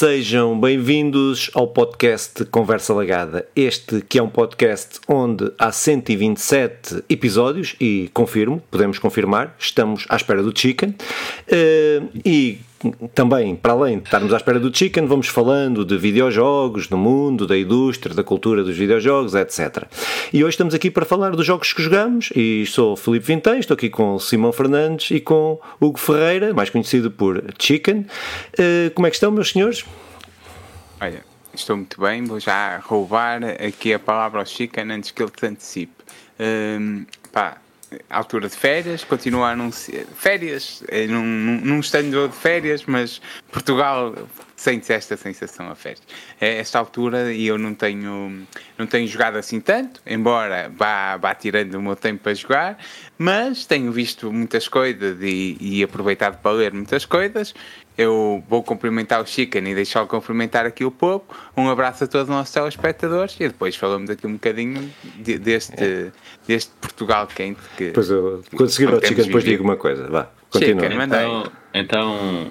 Sejam bem-vindos ao podcast Conversa Lagada. Este que é um podcast onde há 127 episódios e confirmo, podemos confirmar, estamos à espera do Chicken. Uh, e também, para além de estarmos à espera do Chicken, vamos falando de videojogos, do mundo, da indústria, da cultura dos videojogos, etc. E hoje estamos aqui para falar dos jogos que jogamos e sou Felipe Vintém, estou aqui com Simão Fernandes e com Hugo Ferreira, mais conhecido por Chicken. Uh, como é que estão, meus senhores? Olha, estou muito bem, vou já roubar aqui a palavra ao Chicken antes que ele te antecipe. Uh, pá, altura de férias, continua a anunciar. Férias, num, num estando de férias, mas Portugal sente esta sensação a férias. É esta altura e eu não tenho, não tenho jogado assim tanto, embora vá, vá tirando o meu tempo para jogar, mas tenho visto muitas coisas e, e aproveitado para ler muitas coisas eu vou cumprimentar o Chicken e deixá-lo cumprimentar aqui o povo. Um abraço a todos os nossos telespectadores e depois falamos aqui um bocadinho de, deste, é. deste Portugal quente. Que, pois eu, quando seguir o Chicken, depois digo uma coisa. Vá, continua. Chicken, então, então,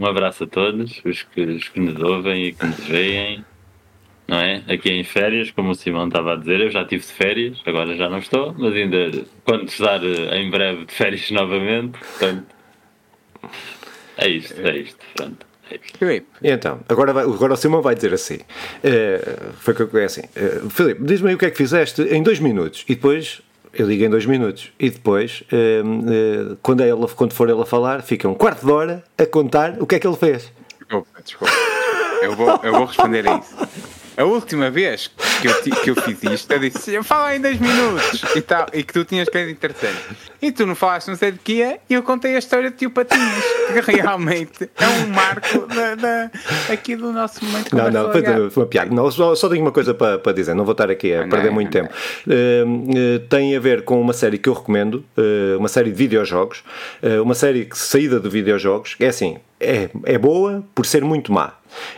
um abraço a todos os que, os que nos ouvem e que nos veem. Não é? Aqui em férias, como o Simão estava a dizer, eu já tive de férias, agora já não estou, mas ainda quando estar eh, em breve de férias novamente, portanto, é isto, é isto. Pronto. É então, agora, vai, agora o Simão vai dizer assim: uh, foi que é assim, uh, Filipe, diz-me aí o que é que fizeste em dois minutos e depois eu digo em dois minutos e depois, uh, quando, é ele, quando for ele a falar, fica um quarto de hora a contar o que é que ele fez. Desculpa, desculpa. Eu vou, eu vou responder a isso. A última vez que eu, que eu fiz isto, eu disse, eu falo em dois minutos e tal, e que tu tinhas coisa interessante. E tu não falaste não sei de que é, e eu contei a história de tio Patinhos, que realmente é um marco da, da aqui do nosso momento. Não, não, foi, foi uma piada. Não, só, só tenho uma coisa para, para dizer, não vou estar aqui a ah, perder não, muito não, tempo. Uh, uh, tem a ver com uma série que eu recomendo, uh, uma série de videojogos, uma série que saída de videojogos, é assim, é, é boa por ser muito má.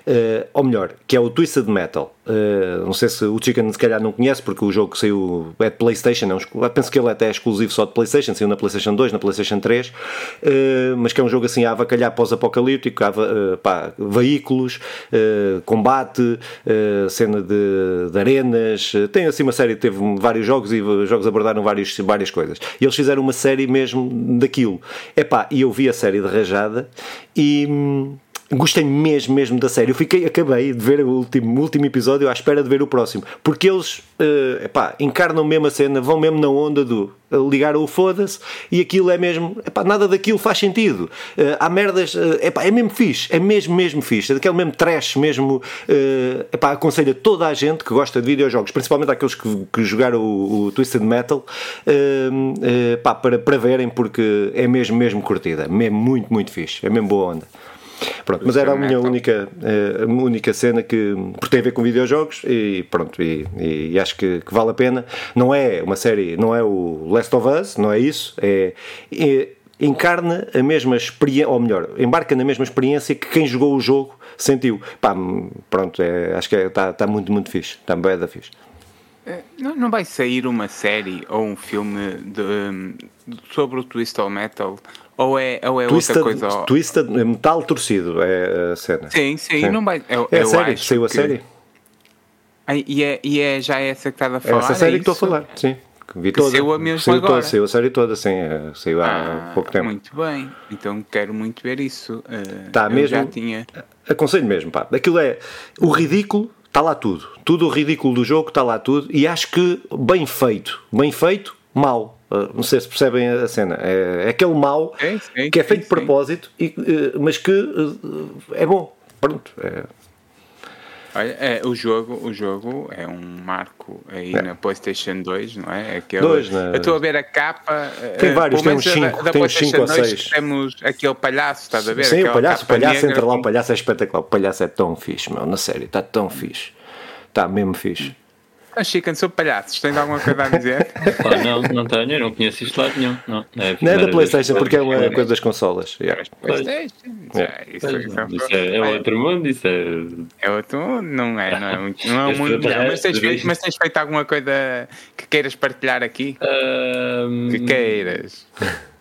Uh, ou melhor, que é o Twisted Metal. Uh, não sei se o Chicken se calhar não conhece, porque o jogo saiu é de PlayStation, é um, penso que ele é até é exclusivo só de PlayStation, saiu na PlayStation 2, na PlayStation 3, uh, mas que é um jogo assim a avacalhar pós-apocalíptico, pá, veículos, combate, cena de, de, arenas, tem assim uma série, teve vários jogos e os jogos abordaram vários, várias coisas. E eles fizeram uma série mesmo daquilo. Epá, e eu vi a série de rajada e hum, gostei mesmo, mesmo da série. Eu fiquei, acabei de ver o último, último episódio à espera de ver o próximo, porque eles uh, epá, encarnam mesmo a cena, vão mesmo na onda do ligar o foda-se e aquilo é mesmo, epá, nada daquilo faz sentido. Uh, há merdas, uh, epá, é mesmo fixe, é mesmo, mesmo fixe, é daquele mesmo trash mesmo. Uh, epá, aconselho a toda a gente que gosta de videojogos, principalmente aqueles que, que jogaram o, o Twisted Metal, uh, epá, para, para verem, porque é mesmo, mesmo curtida, mesmo muito, muito fixe, é mesmo boa onda. Pronto, mas era a minha única, uh, única cena que, por tem a ver com videojogos e pronto, e, e acho que, que, vale a pena. Não é uma série, não é o Last of Us, não é isso, é, é encarna a mesma experiência, ou melhor, embarca na mesma experiência que quem jogou o jogo sentiu. Pá, pronto, é, acho que está é, tá muito, muito fixe, está bem da fixe. É, não, não vai sair uma série ou um filme de, sobre o Twisted Metal ou é, ou é outra coisa? Twisted, metal torcido é a cena. Sim, sim, sim. não vai. Eu, é a série, saiu a que... série. e, é, e é já essa que estás a falar? É essa série é que estou a falar, sim. Vi toda. saiu a mesmo saiu agora. Toda, saiu a série toda, sim. É, saiu há ah, pouco tempo. Muito bem. Então quero muito ver isso. Uh, tá mesmo. Já tinha... Aconselho mesmo, pá. Aquilo é o ridículo. Está lá tudo. Tudo o ridículo do jogo está lá tudo. E acho que bem feito. Bem feito, mal ah, não sei se percebem a cena. É, é aquele mal sim, sim, que é feito sim, de propósito, e, eh, mas que eh, é bom. Pronto. É. Olha, é, o, jogo, o jogo é um marco aí é. na PlayStation 2, não é? Aquele, dois, né? Eu estou a ver a capa. Tem eh, vários, tem uns 5 tem uns 5 ou 6. Temos aquele palhaço, estás a ver? Sim, o palhaço, o palhaço entra lá, o palhaço é espetacular. O palhaço é tão fixe, meu, na série, está tão fixe. Está mesmo fixe. Ah, Chicken, sou palhaços, tens alguma coisa a dizer? ah, não, não tenho, eu não conheço isto lá nenhum. Não, é, não é da Playstation, porque é uma coisa das consolas. Yeah. Playstation? É. Isso, isso, é, é, outro mundo, isso é... É outro mundo, não é, não é, muito, não é um mundo mas, tens feito, mas tens feito alguma coisa que queiras partilhar aqui? Um... Que queiras?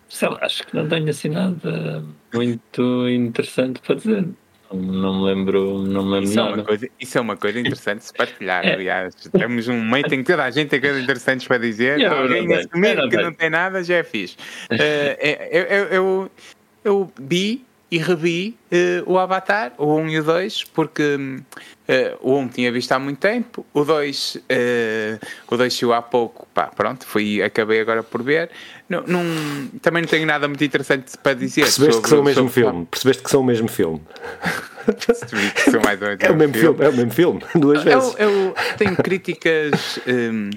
Sei lá, acho que não tenho assim nada muito interessante para dizer não me lembro, não me lembro isso nada. É coisa, isso é uma coisa interessante se partilhar, é. aliás. Temos um meio tem toda a gente tem coisas interessantes para dizer. Yeah, Alguém não assumir não que não tem nada já é fixe. Uh, eu, eu, eu, eu vi e revi uh, o Avatar, o 1 e o 2, porque uh, o 1 tinha visto há muito tempo, o 2 uh, o 2 saiu há pouco, pá, pronto, fui, acabei agora por ver. Não, não, também não tenho nada muito interessante para dizer. Percebeste sobre, que são o mesmo filme. Percebeste que são o mesmo filme. é o mesmo filme. filme. É o mesmo filme, duas vezes. Eu, eu tenho críticas. Um,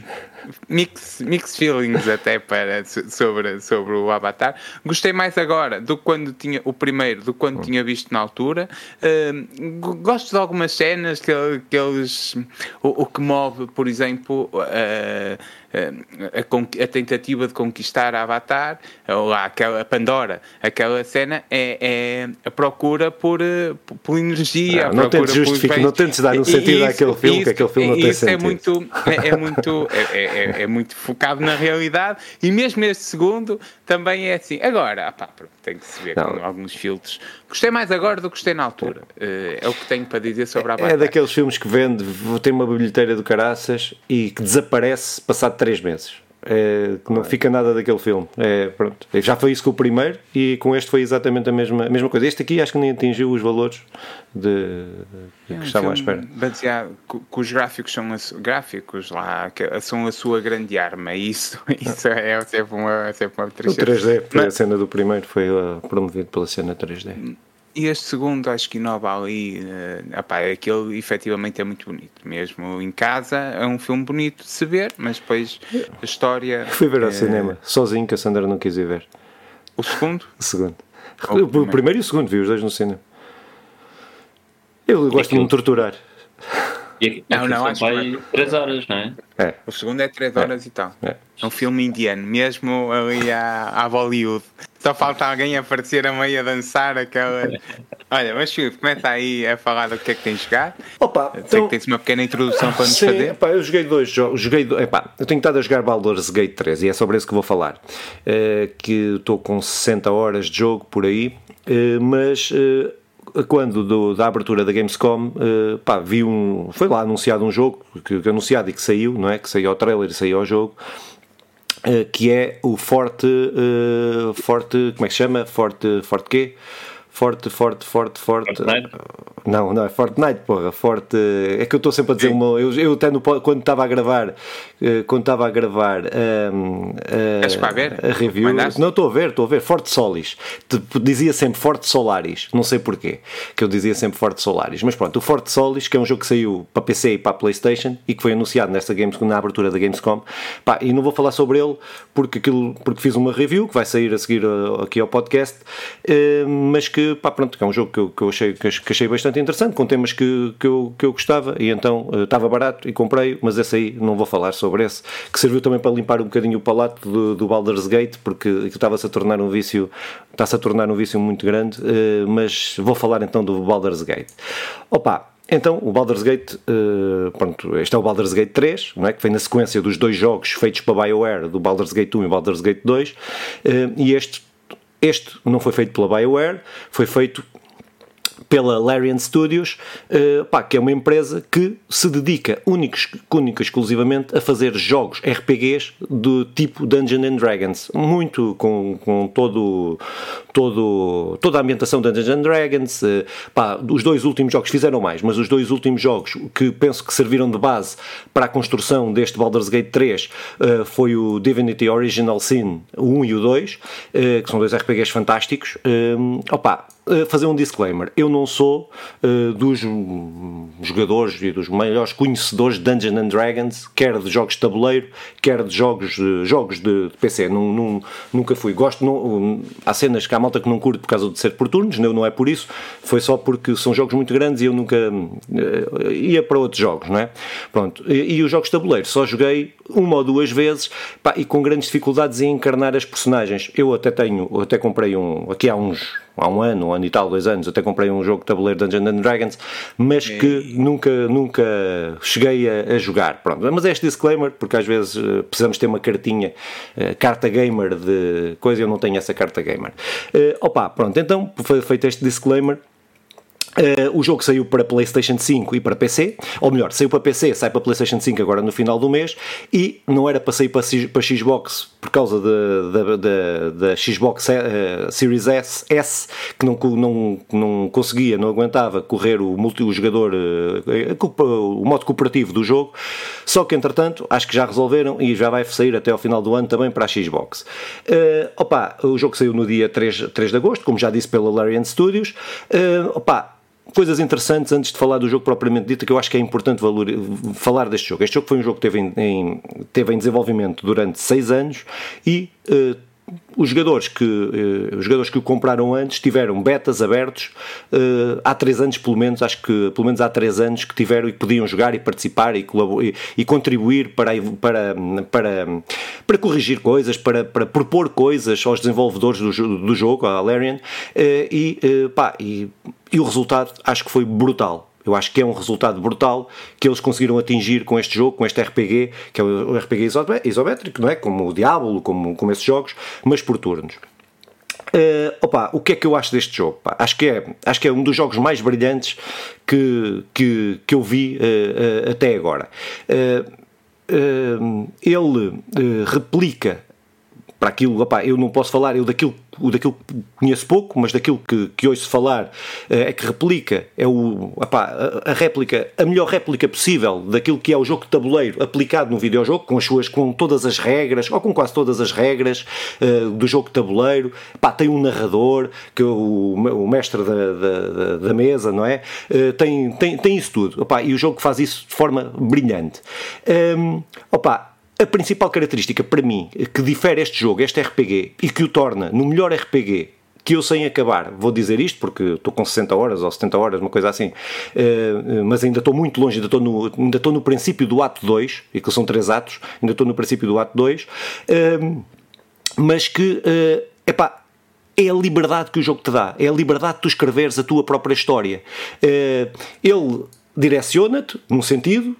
mix, mix feelings até para, sobre, sobre o Avatar. Gostei mais agora do que quando tinha o primeiro, do que quando tinha visto na altura. Uh, gosto de algumas cenas que, que eles. O, o que move, por exemplo, uh, a, a, tentativa de conquistar a Avatar, ou lá, aquela Pandora, aquela cena é, é a procura por, por energia. Não, não tentes justificar, não tentes dar um sentido isso, àquele filme, isso, que aquele filme não tem sentido. É muito, é, é muito, é, é, é, muito focado na realidade e mesmo este segundo também é assim. Agora, pá, tem que se ver não. com alguns filtros. Gostei mais agora do que gostei na altura. Uh, é o que tenho para dizer sobre a Avatar. É daqueles filmes que vende, tem uma bilheteira do caraças e que desaparece passado três meses. É, não fica nada daquele filme. É, pronto. Já foi isso com o primeiro e com este foi exatamente a mesma, a mesma coisa. Este aqui acho que nem atingiu os valores de, de é, que estavam à espera. Baseado, que os gráficos são as, gráficos lá, que são a sua grande arma. Isso, isso é sempre uma, sempre uma tristeza. O 3D, Mas, a cena do primeiro foi uh, promovido pela cena 3D. E este segundo acho que inova ali. Uh, opá, aquele efetivamente é muito bonito. Mesmo em casa é um filme bonito de se ver, mas depois a história. Fui ver ao é... cinema, sozinho, que a Sandra não quis ir ver. O segundo? O segundo. O, o primeiro. primeiro e o segundo, vi os dois no cinema. Eu gosto de me torturar. E não, não, acho que 3 horas, não é? é? O segundo é 3 horas é. e tal. É. é um filme indiano, mesmo ali à, à Bollywood. Só falta alguém aparecer a meio a dançar aquela. Olha, mas Filipe, começa aí a falar do que é que tens jogado. Opa, Sei então... que tens uma pequena introdução para nos Sim, fazer. Epá, eu joguei dois jogos. Joguei, epá, eu tenho estado a jogar Baldur's Gate 3 e é sobre isso que vou falar. Uh, que estou com 60 horas de jogo por aí, uh, mas. Uh, quando do, da abertura da Gamescom, uh, pá, vi um. Foi lá anunciado um jogo, que, que, anunciado e que saiu, não é? Que saiu ao trailer e saiu ao jogo. Uh, que é o Forte. Uh, Forte. Como é que chama? Forte. Forte quê? Forte, forte, forte, forte. Fortnite? Não, não é Fortnite, porra. Forte. É que eu estou sempre a dizer uma. Eu, eu até no, quando estava a gravar. Eh, quando estava a gravar. Um, a, ver? a review. Mandaste? Não estou a ver, estou a ver. Forte Solis. Dizia sempre Forte Solaris. Não sei porquê. Que eu dizia sempre Forte Solaris. Mas pronto, o Forte Solis, que é um jogo que saiu para PC e para PlayStation e que foi anunciado nesta Games, na abertura da Gamescom. Pá, e não vou falar sobre ele porque, aquilo, porque fiz uma review que vai sair a seguir uh, aqui ao podcast. Uh, mas que pá, pronto, que é um jogo que eu, que eu achei, que achei bastante interessante, com temas que, que, eu, que eu gostava, e então uh, estava barato e comprei, mas esse aí não vou falar sobre esse, que serviu também para limpar um bocadinho o palato do, do Baldur's Gate, porque estava-se a tornar um vício, está-se a tornar um vício muito grande, uh, mas vou falar então do Baldur's Gate. Opa, então, o Baldur's Gate, uh, pronto, este é o Baldur's Gate 3, não é? que vem na sequência dos dois jogos feitos para BioWare, do Baldur's Gate 1 e Baldur's Gate 2, uh, e este este não foi feito pela BioWare, foi feito pela Larian Studios, uh, pá, que é uma empresa que se dedica única, única exclusivamente a fazer jogos RPGs do tipo Dungeons and Dragons, muito com, com todo, todo, toda a ambientação Dungeons and Dragons. Uh, pá, os dois últimos jogos fizeram mais, mas os dois últimos jogos que penso que serviram de base para a construção deste Baldur's Gate 3 uh, eh, foi o Divinity Original Sin 1 e o 2, que são dois RPGs fantásticos. opa, fazer um disclaimer. Eu não sou uh, dos jogadores e dos maiores conhecedores de Dungeons and Dragons, quer de jogos de tabuleiro, quer de jogos, jogos de, de PC. Num, num, nunca fui. Gosto, não, há cenas que há malta que não curto por causa de ser por turnos, não, não é por isso. Foi só porque são jogos muito grandes e eu nunca uh, ia para outros jogos, não é? Pronto. E, e, os jogos de tabuleiro só joguei uma ou duas vezes pá, e com grandes dificuldades em encarnar as personagens. Eu até tenho, até comprei um, aqui há uns há um ano, um ano e tal, dois anos, até comprei um jogo de tabuleiro Dungeons and Dragons, mas que nunca, nunca cheguei a, a, jogar. Pronto, mas é este disclaimer, porque às vezes uh, precisamos ter uma cartinha, uh, carta gamer de coisa, eu não tenho essa carta gamer. Uh, opa, pronto, então foi feito este disclaimer. Uh, o jogo saiu para PlayStation 5 e para PC, ou melhor, saiu para PC, sai para PlayStation 5 agora no final do mês, e não era para sair para, para Xbox por causa da Xbox uh, Series S, S que não, não, não conseguia, não aguentava correr o multijogador, uh, o modo cooperativo do jogo. Só que entretanto, acho que já resolveram e já vai sair até ao final do ano também para a Xbox. opa, o jogo saiu no dia 3, 3 de agosto, como já disse pela Larian Studios. opa, coisas interessantes antes de falar do jogo propriamente dito, que eu acho que é importante valor, falar deste jogo. Este jogo foi um jogo que teve em, em teve em desenvolvimento durante seis anos e uh, os jogadores que uh, os jogadores que o compraram antes tiveram betas abertos uh, há três anos pelo menos acho que pelo menos há três anos que tiveram e podiam jogar e participar e, e, e contribuir para, para, para, para corrigir coisas para, para propor coisas aos desenvolvedores do, do jogo a Larian uh, e, pá, e, e o resultado acho que foi brutal eu acho que é um resultado brutal que eles conseguiram atingir com este jogo, com este RPG, que é o RPG isométrico, não é? Como o Diablo, como, como esses jogos, mas por turnos. Uh, opa, o que é que eu acho deste jogo? Pá? Acho, que é, acho que é um dos jogos mais brilhantes que, que, que eu vi uh, uh, até agora. ele replica para aquilo, opa, eu não posso falar, eu daquilo daquilo que conheço pouco, mas daquilo que, que ouço falar eh, é que replica, é o, apá, a, réplica, a melhor réplica possível daquilo que é o jogo de tabuleiro aplicado no videojogo, com as suas, com todas as regras, ou com quase todas as regras uh, do jogo de tabuleiro. Apá, tem um narrador, que é o, o mestre da, da, da, mesa, não é? Uh, tem, tem, tem isso tudo. Apá, e o jogo faz isso de forma brilhante. Um, ehm, opa, a principal característica para mim que difere este jogo, este RPG, e que o torna no melhor RPG que eu sei acabar, vou dizer isto porque estou com 60 horas ou 70 horas, uma coisa assim, uh, mas ainda estou muito longe, ainda estou, no, ainda estou no princípio do ato 2, e que são três atos, ainda estou no princípio do ato 2, uh, eh, mas que, uh, epá, é a liberdade que o jogo te dá, é a liberdade de tu escreveres a tua própria história. Uh, ele direciona-te, num sentido,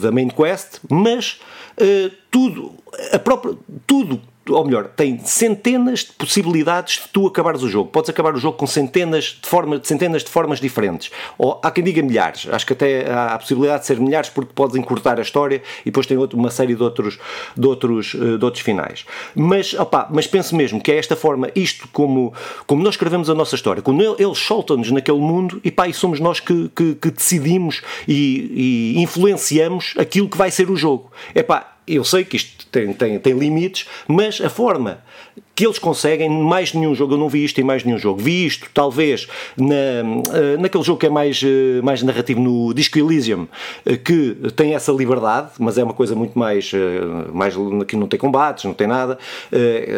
da main quest, mas tudo, a própria, tudo ou melhor, tem centenas de possibilidades de tu acabares o jogo. Podes acabar o jogo com centenas de, forma, centenas de formas diferentes. Ou há quem diga milhares. Acho que até há a possibilidade de ser milhares porque podes encurtar a história e depois tem outro, uma série de outros, de outros, eh, de outros finais. Mas, opa, mas penso mesmo que é esta forma, isto como, como nós escrevemos a nossa história, quando eles soltam-nos naquele mundo e pá, e somos nós que, que, que decidimos e, e influenciamos aquilo que vai ser o jogo. É pá, eu sei que isto tem, tem, tem limites, mas a forma que eles conseguem, mais nenhum jogo, eu não vi isto em mais nenhum jogo, vi isto talvez na, eh, naquele jogo que é mais, eh, mais narrativo no Disco Elysium, eh, que tem essa liberdade, mas é uma coisa muito mais, mais que não tem combates, não tem nada,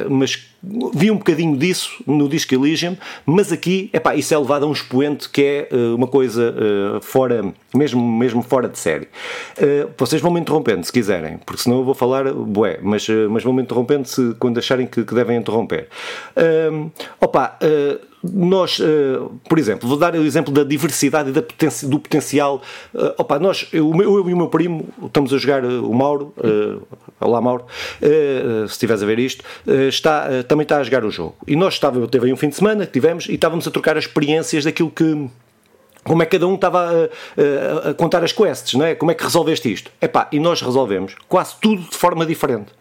mas vi um bocadinho disso no Disco Elysium, mas aqui, epá, isso é levado a um expoente que é uma coisa fora, mesmo, mesmo fora de série. vocês vão me interrompendo se quiserem, porque senão eu vou falar, bué, mas, mas vão me interrompendo se, quando acharem que, que devem interromper. Uh, opa, uh, nós, uh, por exemplo, vou dar o exemplo da diversidade e da poten do potencial. Uh, opa, nós, eu, eu, e o meu primo, estamos a jogar o Mauro, olá Mauro, se estiveres a ver isto, está, também está a jogar o jogo. E nós estávamos, teve aí um fim de semana que tivemos e estávamos a trocar as experiências daquilo que como é que cada um estava a, a, a, contar as quests, não é? Como é que resolveste isto? Epá, e nós resolvemos quase tudo de forma diferente.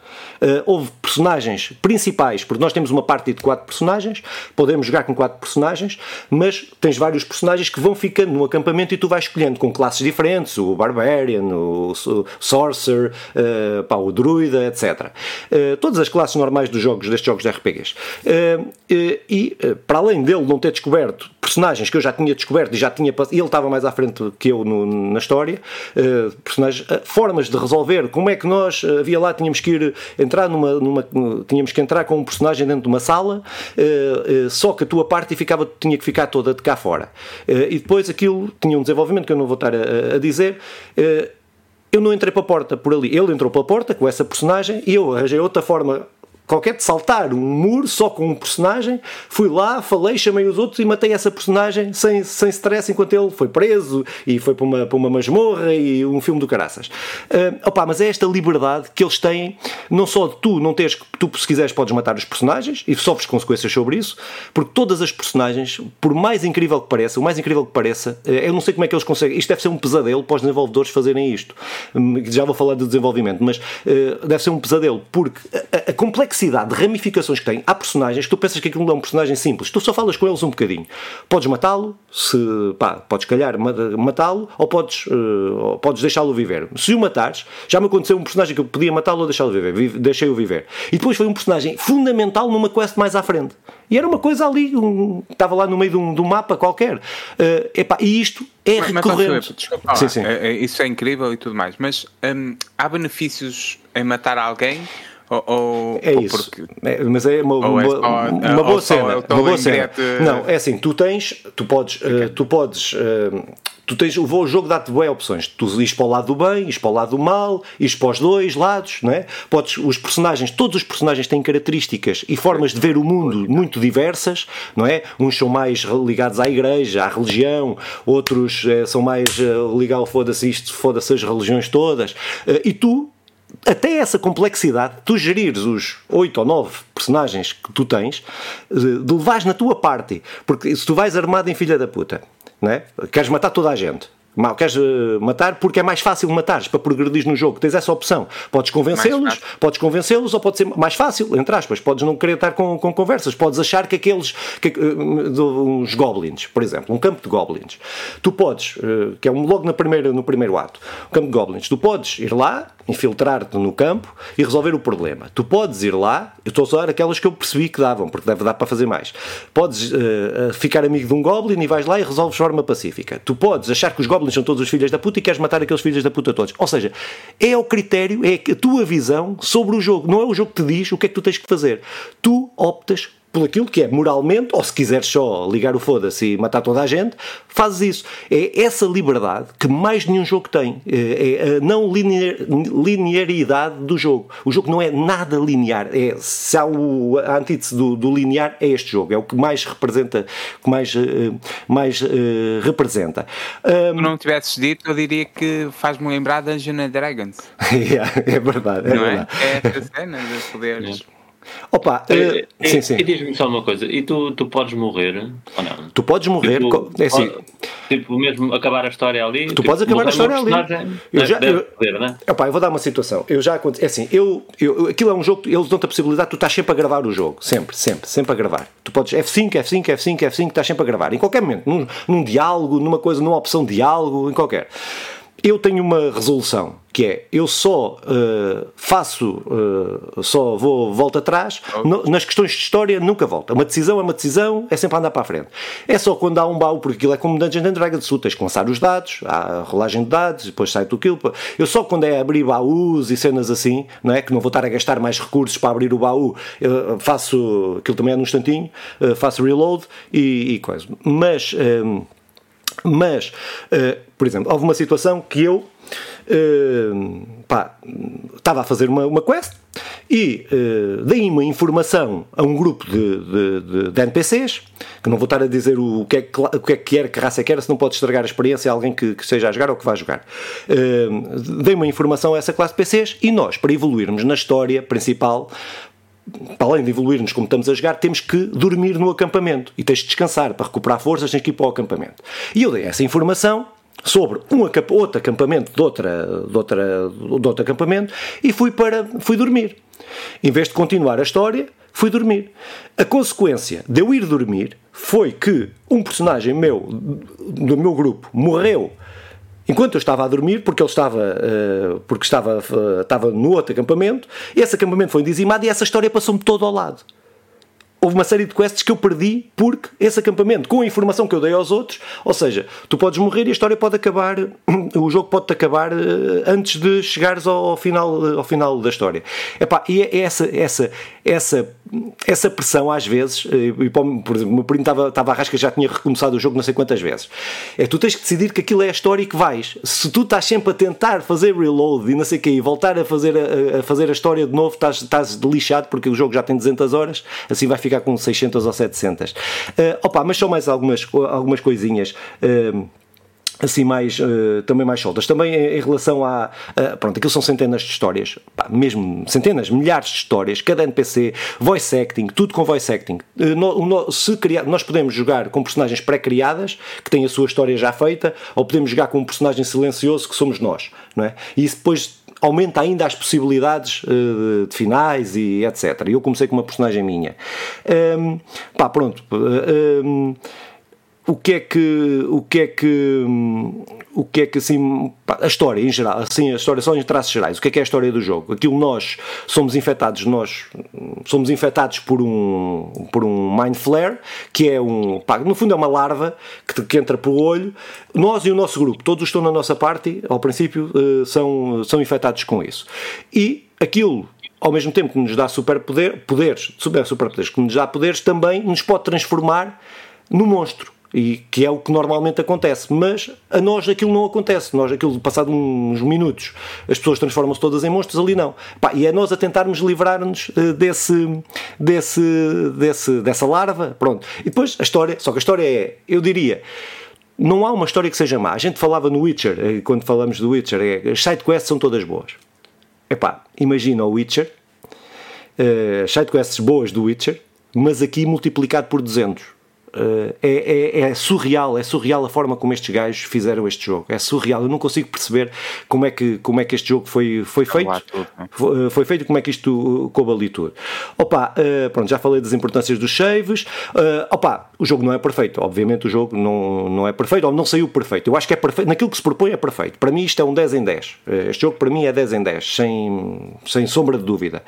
Uh, houve personagens principais, porque nós temos uma parte de quatro personagens, podemos jogar com quatro personagens, mas tens vários personagens que vão ficando no acampamento e tu vais escolhendo com classes diferentes, o Barbarian, o, Sorcerer, uh, pá, o Druida, etc. Uh, eh, todas as classes normais dos jogos, destes jogos de RPGs. e, para além dele não ter descoberto personagens que eu já tinha descoberto e já tinha ele estava mais à frente que eu no, na história, personagens, formas de resolver, como é que nós, havia lá, tínhamos que ir entrar numa, numa, tínhamos que entrar com um personagem dentro de uma sala, uh, uh, só que a tua parte ficava, tinha que ficar toda de cá fora. Uh, e depois aquilo tinha um desenvolvimento que eu não vou estar a, a dizer. eu não entrei para a porta por ali, ele entrou pela porta com essa personagem e eu arranjei outra forma qualquer de saltar um muro só com um personagem. Fui lá, falei, chamei os outros e matei essa personagem sem, sem stress enquanto ele foi preso e foi para uma, para uma masmorra e um filme do caraças. Uh, opa, mas é esta liberdade que eles têm, não só de tu não teres, tu se quiseres podes matar os personagens e sofres consequências sobre isso, porque todas as personagens, por mais incrível que pareça, o mais incrível que pareça, uh, eu não sei como é que eles conseguem, isto deve ser um pesadelo para os desenvolvedores fazerem isto. Um, já vou falar do desenvolvimento, mas uh, deve ser um pesadelo, porque a, a complexidade complexidade de ramificações que tem. Há personagens que tu pensas que aquilo não é um personagem simples. Tu só falas com eles um bocadinho. Podes matá-lo, se pá, podes calhar matá-lo, ou podes, uh, podes deixá-lo viver. Se o matares, já me aconteceu um personagem que eu podia matá-lo ou deixá-lo viver. Deixei-o viver. E depois foi um personagem fundamental numa quest mais à frente. E era uma coisa ali, um, estava lá no meio de um, de um mapa qualquer. Uh, epá, e isto é mas, recorrente. Mas, sim, sim. É, é, isso é incrível e tudo mais, mas um, há benefícios em matar alguém ou, é isso. Porque... É, mas é uma, uma, é só, uma boa cena. Uma boa cena. Não, é assim, tu tens, tu podes, uh, tu podes. Uh, tu tens, o jogo dá-te boas opções. Tu ires para o lado do bem, ires para o lado do mal, ires para os dois lados, não é? Podes, os personagens, todos os personagens têm características e formas de ver o mundo muito diversas, não é? Uns são mais ligados à igreja, à religião, outros é, são mais uh, ligados, foda-se isto, foda-se as religiões todas. Uh, e tu até essa complexidade, tu gerires os oito ou nove personagens que tu tens, eh, de levares na tua parte. Porque se tu vais armado em filha da puta, não é? queres matar toda a gente, Mal, queres uh, matar porque é mais fácil matares para progredir no jogo. Tens essa opção. Podes convencê-los, podes convencê-los ou pode ser mais fácil, entre aspas. Podes não querer estar com, com conversas. Podes achar que aqueles. Que, uh, uns goblins, por exemplo, um campo de goblins. Tu podes, uh, que é logo no primeiro, no primeiro ato, um campo de goblins. Tu podes ir lá, infiltrar-te no campo e resolver o problema. Tu podes ir lá, eu estou a usar aquelas que eu percebi que davam, porque deve dar para fazer mais. Podes ficar amigo de um goblin e vais lá e resolves de forma pacífica. Tu podes achar que os goblins são todos os filhos da puta e queres matar aqueles filhos da puta todos. Ou seja, é o critério, é a tua visão sobre o jogo. Não é o jogo que te diz o que é que tu tens que fazer. Tu optas por aquilo que é moralmente, ou se quiseres só ligar o foda-se e matar toda a gente, fazes isso. É essa liberdade que mais nenhum jogo tem. É, é a não linear, linearidade do jogo. O jogo não é nada linear. É, se há o, a antítese do, do, linear, é este jogo. É o que mais representa. Que mais, uh, mais uh, representa. Um, Se não tivesses dito, eu diria que faz-me lembrar Dungeons Dragons. yeah, é verdade. É não é? verdade. é? É essa cena de poderes. Opa, uh, e, sim, sim. E diz-me só uma coisa, e tu, tu podes morrer ou não? Tu podes morrer, tipo, é assim, tipo mesmo acabar a história ali. Tu tipo, podes acabar a história ali. Eu já, eu, poder, né? opa, eu vou dar uma situação. Eu já é assim, eu, eu, aquilo é um jogo, eles dão-te a possibilidade, tu estás sempre a gravar o jogo, sempre, sempre, sempre a gravar. Tu podes F5, F5, F5, F5, estás sempre a gravar, em qualquer momento, num, num diálogo, numa coisa, numa opção de diálogo, em qualquer. Eu tenho uma resolução que é eu só uh, faço, uh, só vou, volto atrás, no, nas questões de história nunca volto. Uma decisão é uma decisão, é sempre andar para a frente. É só quando há um baú, porque aquilo é como Dungeons and Dragons, tu tens que lançar os dados, há a rolagem de dados, depois sai tudo aquilo. Eu só quando é abrir baús e cenas assim, não é? Que não vou estar a gastar mais recursos para abrir o baú, faço, aquilo também é num instantinho, uh, faço reload e, e coisa. Mas, mas por exemplo, houve uma situação que eu uh, pá, estava a fazer uma, uma quest e uh, dei uma informação a um grupo de, de, de, de, NPCs, que não vou estar a dizer o que é que, o que, é que era, que raça é que era, se não pode estragar a experiência a alguém que, que esteja a jogar ou que vá jogar. Uh, dei uma informação a essa classe de PCs e nós, para evoluirmos na história principal, para além de evoluirmos como estamos a jogar, temos que dormir no acampamento e tens de descansar para recuperar forças, tens que ir para o acampamento. E eu dei essa informação sobre um outro acampamento de, outra, de, outra, de outro acampamento e fui, para, fui dormir. Em vez de continuar a história, fui dormir. A consequência de eu ir dormir foi que um personagem meu, do meu grupo, morreu enquanto eu estava a dormir, porque ele estava, uh, porque estava, uh, estava no outro acampamento, esse acampamento foi dizimado e essa história passou-me todo ao lado. Houve uma série de quests que eu perdi porque esse acampamento, com a informação que eu dei aos outros, ou seja, tu podes morrer e a história pode acabar, o jogo pode-te acabar eh, antes de chegares ao, final, ao final da história. Epá, e é essa, essa, essa, essa pressão às vezes, eh, e, por exemplo, o meu primo estava, estava a rasca já tinha recomeçado o jogo não sei quantas vezes. É tu tens que decidir que aquilo é a história e que vais. Se tu estás sempre a tentar fazer reload e não sei o que e voltar a fazer a, a, fazer a história de novo, estás, estás lixado porque o jogo já tem 200 horas, assim vai ficar com 600 ou 700. Uh, opa, mas só mais algumas, algumas coisinhas. Uh, assim mais uh, também mais soltas também em, em relação a uh, pronto aquilo são centenas de histórias pá, mesmo centenas milhares de histórias cada NPC voice acting tudo com voice acting uh, no, no, se criar, nós podemos jogar com personagens pré-criadas que têm a sua história já feita ou podemos jogar com um personagem silencioso que somos nós não é e isso depois aumenta ainda as possibilidades uh, de finais e etc. Eu comecei com uma personagem minha. Um, ehm, pá, pronto. Um, o que é que o que é que o que é que assim a história em geral assim a história só em traços gerais o que é que é a história do jogo? Aquilo nós somos infectados nós somos infectados por um por um mind flare que é um pá, no fundo é uma larva que, que entra pelo olho. Nós e o nosso grupo todos estão na nossa parte ao princípio eh, são são infectados com isso. E aquilo ao mesmo tempo que nos dá superpoder, poderes, super superpoderes, que nos dá poderes, também nos pode transformar no monstro e que é o que normalmente acontece, mas a nós aquilo não acontece, nós aquilo passado uns minutos as pessoas transformam-se todas em monstros, ali não. Pá, e é nós a tentarmos livrar-nos uh, desse, desse, desse, dessa larva, pronto. E depois a história, só que a história é, eu diria não há uma história que seja má, a gente falava no Witcher, eh, quando falamos do Witcher é, as sidequests são todas boas. Epá, imagina o Witcher uh, sidequests boas do Witcher mas aqui multiplicado por 200 Uh, é, é, é, surreal, é surreal a forma como estes gajos fizeram este jogo. É surreal. Eu não consigo perceber como é que, como é que este jogo foi, foi feito. Foi, eh, foi feito como é que isto coube ali tudo. Opa, uh, pronto, já falei das importâncias dos saves. Uh, opa, o jogo não é perfeito. Obviamente o jogo não, não é perfeito, ou não saiu perfeito. Eu acho que é perfeito. Naquilo que se propõe é perfeito. Para mim isto é um 10 em 10. Este jogo para mim é 10 em 10, sem, sem sombra de dúvida.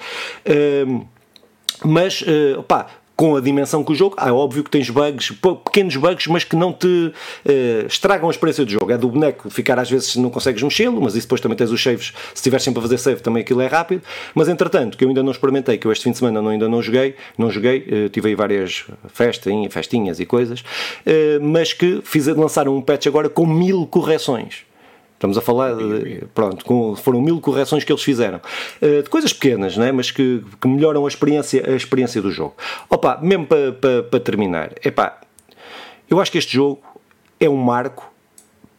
mas, opa, com a dimensão que o jogo, é óbvio que tens bugs, pequenos bugs, mas que não te uh, estragam a experiência do jogo. É do boneco ficar às vezes não consegues mexê-lo, mas isso depois também tens os saves, se estiveres sempre a fazer save também aquilo é rápido. Mas entretanto, que eu ainda não experimentei, que eu este fim de semana não, ainda não joguei, não joguei, uh, tive aí várias festinhas, festinhas e coisas, uh, mas que fiz, lançaram um patch agora com mil correções. Estamos a falar, de, pronto, com, foram mil correções que eles fizeram. Uh, de coisas pequenas, né? mas que, que, melhoram a experiência, a experiência do jogo. Opa, mesmo para pa, pa terminar, epá, eu acho que este jogo é um marco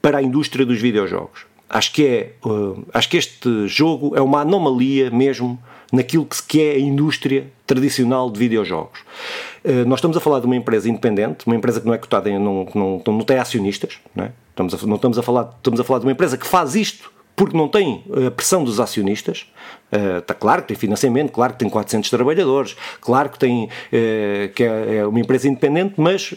para a indústria dos videojogos. Acho que, é, uh, acho que este jogo é uma anomalia mesmo naquilo que é a indústria tradicional de videojogos. Uh, nós estamos a falar de uma empresa independente, uma empresa que não é cotada, não, não, não tem acionistas, não é? Estamos a, não estamos a, falar, estamos a falar de uma empresa que faz isto porque não tem a pressão dos acionistas. Está claro que tem financiamento, claro que tem 400 trabalhadores, claro que tem que é, é uma empresa independente, mas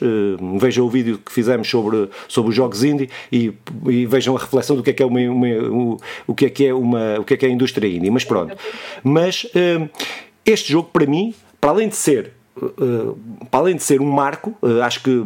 vejam o vídeo que fizemos sobre, sobre os jogos indie e, e vejam a reflexão do que é que é uma, uma o, o que é que é uma o que é que é a indústria indie. Mas pronto. Mas este jogo para mim, para além de ser para além de ser um marco, acho que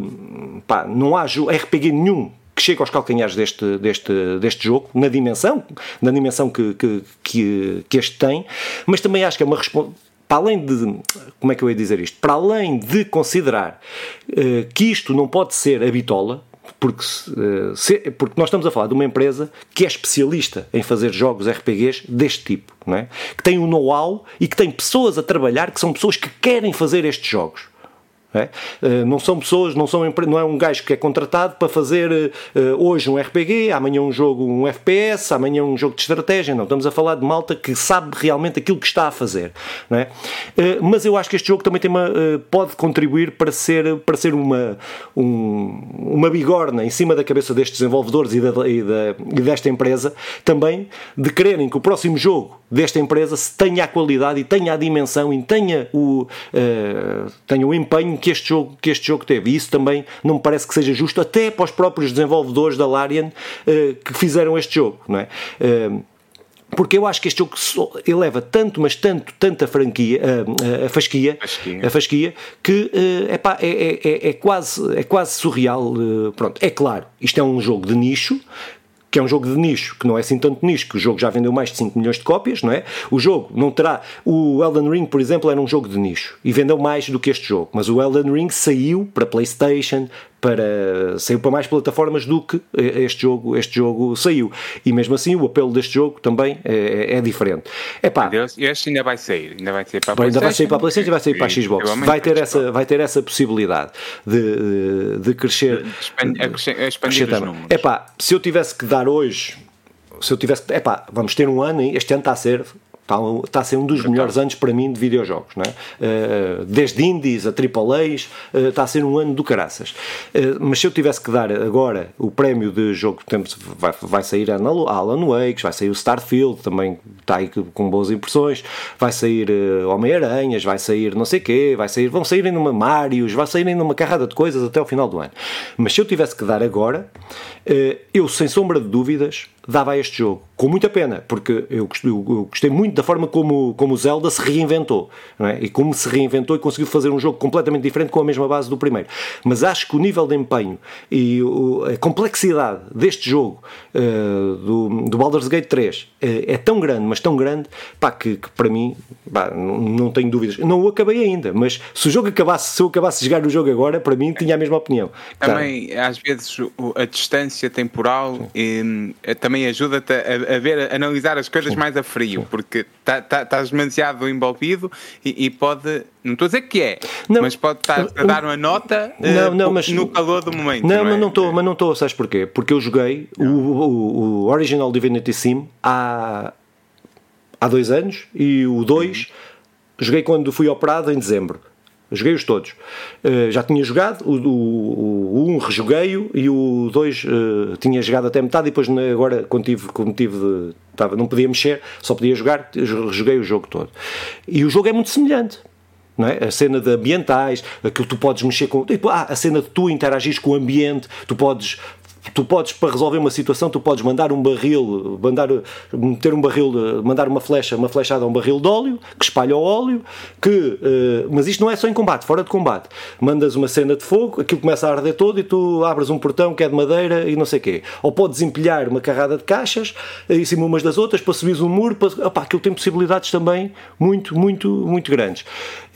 pá, não há RPG nenhum que chega aos calcanhares deste, deste, deste jogo, na dimensão, na dimensão que, que, que, que este tem, mas também acho que é uma resposta para além de, como é que eu ia dizer isto, para além de considerar uh, que isto não pode ser a bitola, porque, uh, se, porque nós estamos a falar de uma empresa que é especialista em fazer jogos RPGs deste tipo, não é? que tem um know-how e que tem pessoas a trabalhar que são pessoas que querem fazer estes jogos. É? Uh, não são pessoas, não, são, não é um gajo que é contratado para fazer uh, hoje um RPG, amanhã um jogo, um FPS, amanhã um jogo de estratégia. Não, estamos a falar de malta que sabe realmente aquilo que está a fazer. É? Uh, mas eu acho que este jogo também tem uma, pode contribuir para ser, para ser uma, um, uma bigorna em cima da cabeça destes desenvolvedores e, da, e, da, e desta empresa, também de quererem que o próximo jogo desta empresa tenha a qualidade e tenha a dimensão e tenha o, tenha o empenho que este jogo, que este jogo teve. E isso também não me parece que seja justo, até para os próprios desenvolvedores da Larian uh, que fizeram este jogo, não é? Uh, porque eu acho que este jogo eleva tanto, mas tanto, tanta franquia, a, a, fasquia, fasquia, a fasquia, que uh, epá, é, é, é, é, quase, é quase surreal. Pronto, é claro, isto é um jogo de nicho, que é um jogo de nicho, que não é assim tanto nicho, que o jogo já vendeu mais de 5 milhões de cópias, não é? O jogo não terá. O Elden Ring, por exemplo, era um jogo de nicho e vendeu mais do que este jogo, mas o Elden Ring saiu para PlayStation, para saiu para mais plataformas do que este jogo este jogo saiu. E mesmo assim o apelo deste jogo também é, é diferente. É pá este ainda vai sair ainda vai sair para a PlayStation ainda vai sair para a PlayStation? E vai sair para a Xbox. vai ter essa vai ter essa possibilidade de, de crescer expandir, expandir os números. É pá se eu tivesse que dar hoje se eu tivesse é pá vamos ter um ano este ano está a ser Está, está a ser um dos melhores anos para mim de videojogos. Não é? Uh, desde indies a AAAs, está a ser um ano do caraças. Uh, mas se eu tivesse que dar agora o prémio de jogo, temos, vai, vai sair a Alan Wake, vai sair o Starfield, também está aí com boas impressões, vai sair Homem-Aranhas, vai sair não sei quê, vai sair, vão sair ainda uma Marios, vai sair ainda uma carrada de coisas até o final do ano. Mas se eu tivesse que dar agora, eu, sem sombra de dúvidas, dava a este jogo. Com muita pena, porque eu gostei, eu gostei muito da forma como, como o Zelda se reinventou. É? E como se reinventou e conseguiu fazer um jogo completamente diferente com a mesma base do primeiro. Mas acho que o nível de empenho e a complexidade deste jogo, uh, do, do Baldur's Gate 3, uh, eh, é tão grande, mas tão grande, pá, que, que para mim, pá, não, não, tenho dúvidas. Não o acabei ainda, mas se o jogo acabasse, se eu acabasse de jogar o jogo agora, para mim tinha a mesma opinião. Também, tá. às vezes, a distância temporal e, eh, também também ajuda-te a, a, ver, a analisar as coisas mais a frio, porque tá, tá, estás demasiado envolvido e, e, pode, não estou a dizer que é, não, mas pode estar a dar uma nota não, uh, não, mas, no calor do momento. Não, não, é? não estou, mas não estou, sabes porquê? Porque eu joguei o, o, o, Original Divinity Sim há, há dois anos e o 2 uhum. joguei quando fui operado em dezembro. Joguei-os todos. Uh, já tinha jogado, o 1 o, o um rejoguei-o e o 2 uh, eh, tinha jogado até metade e depois agora, quando tive, quando tive de, tava, não podia mexer, só podia jogar, joguei o jogo todo. E o jogo é muito semelhante. É? A cena de ambientais, aquilo tu podes mexer com. Tipo, ah, a cena de tu interagires com o ambiente, tu podes tu podes, para resolver uma situação, tu podes mandar um barril, mandar, meter um barril, mandar uma flecha, uma flechada a um barril de óleo, que espalha o óleo, que, uh, mas isto não é só em combate, fora de combate. Mandas uma cena de fogo, aquilo começa a arder todo e tu abres um portão que é de madeira e não sei o quê. Ou podes empilhar uma carrada de caixas em cima umas das outras para subir um muro, para, opa, aquilo tem possibilidades também muito, muito, muito grandes.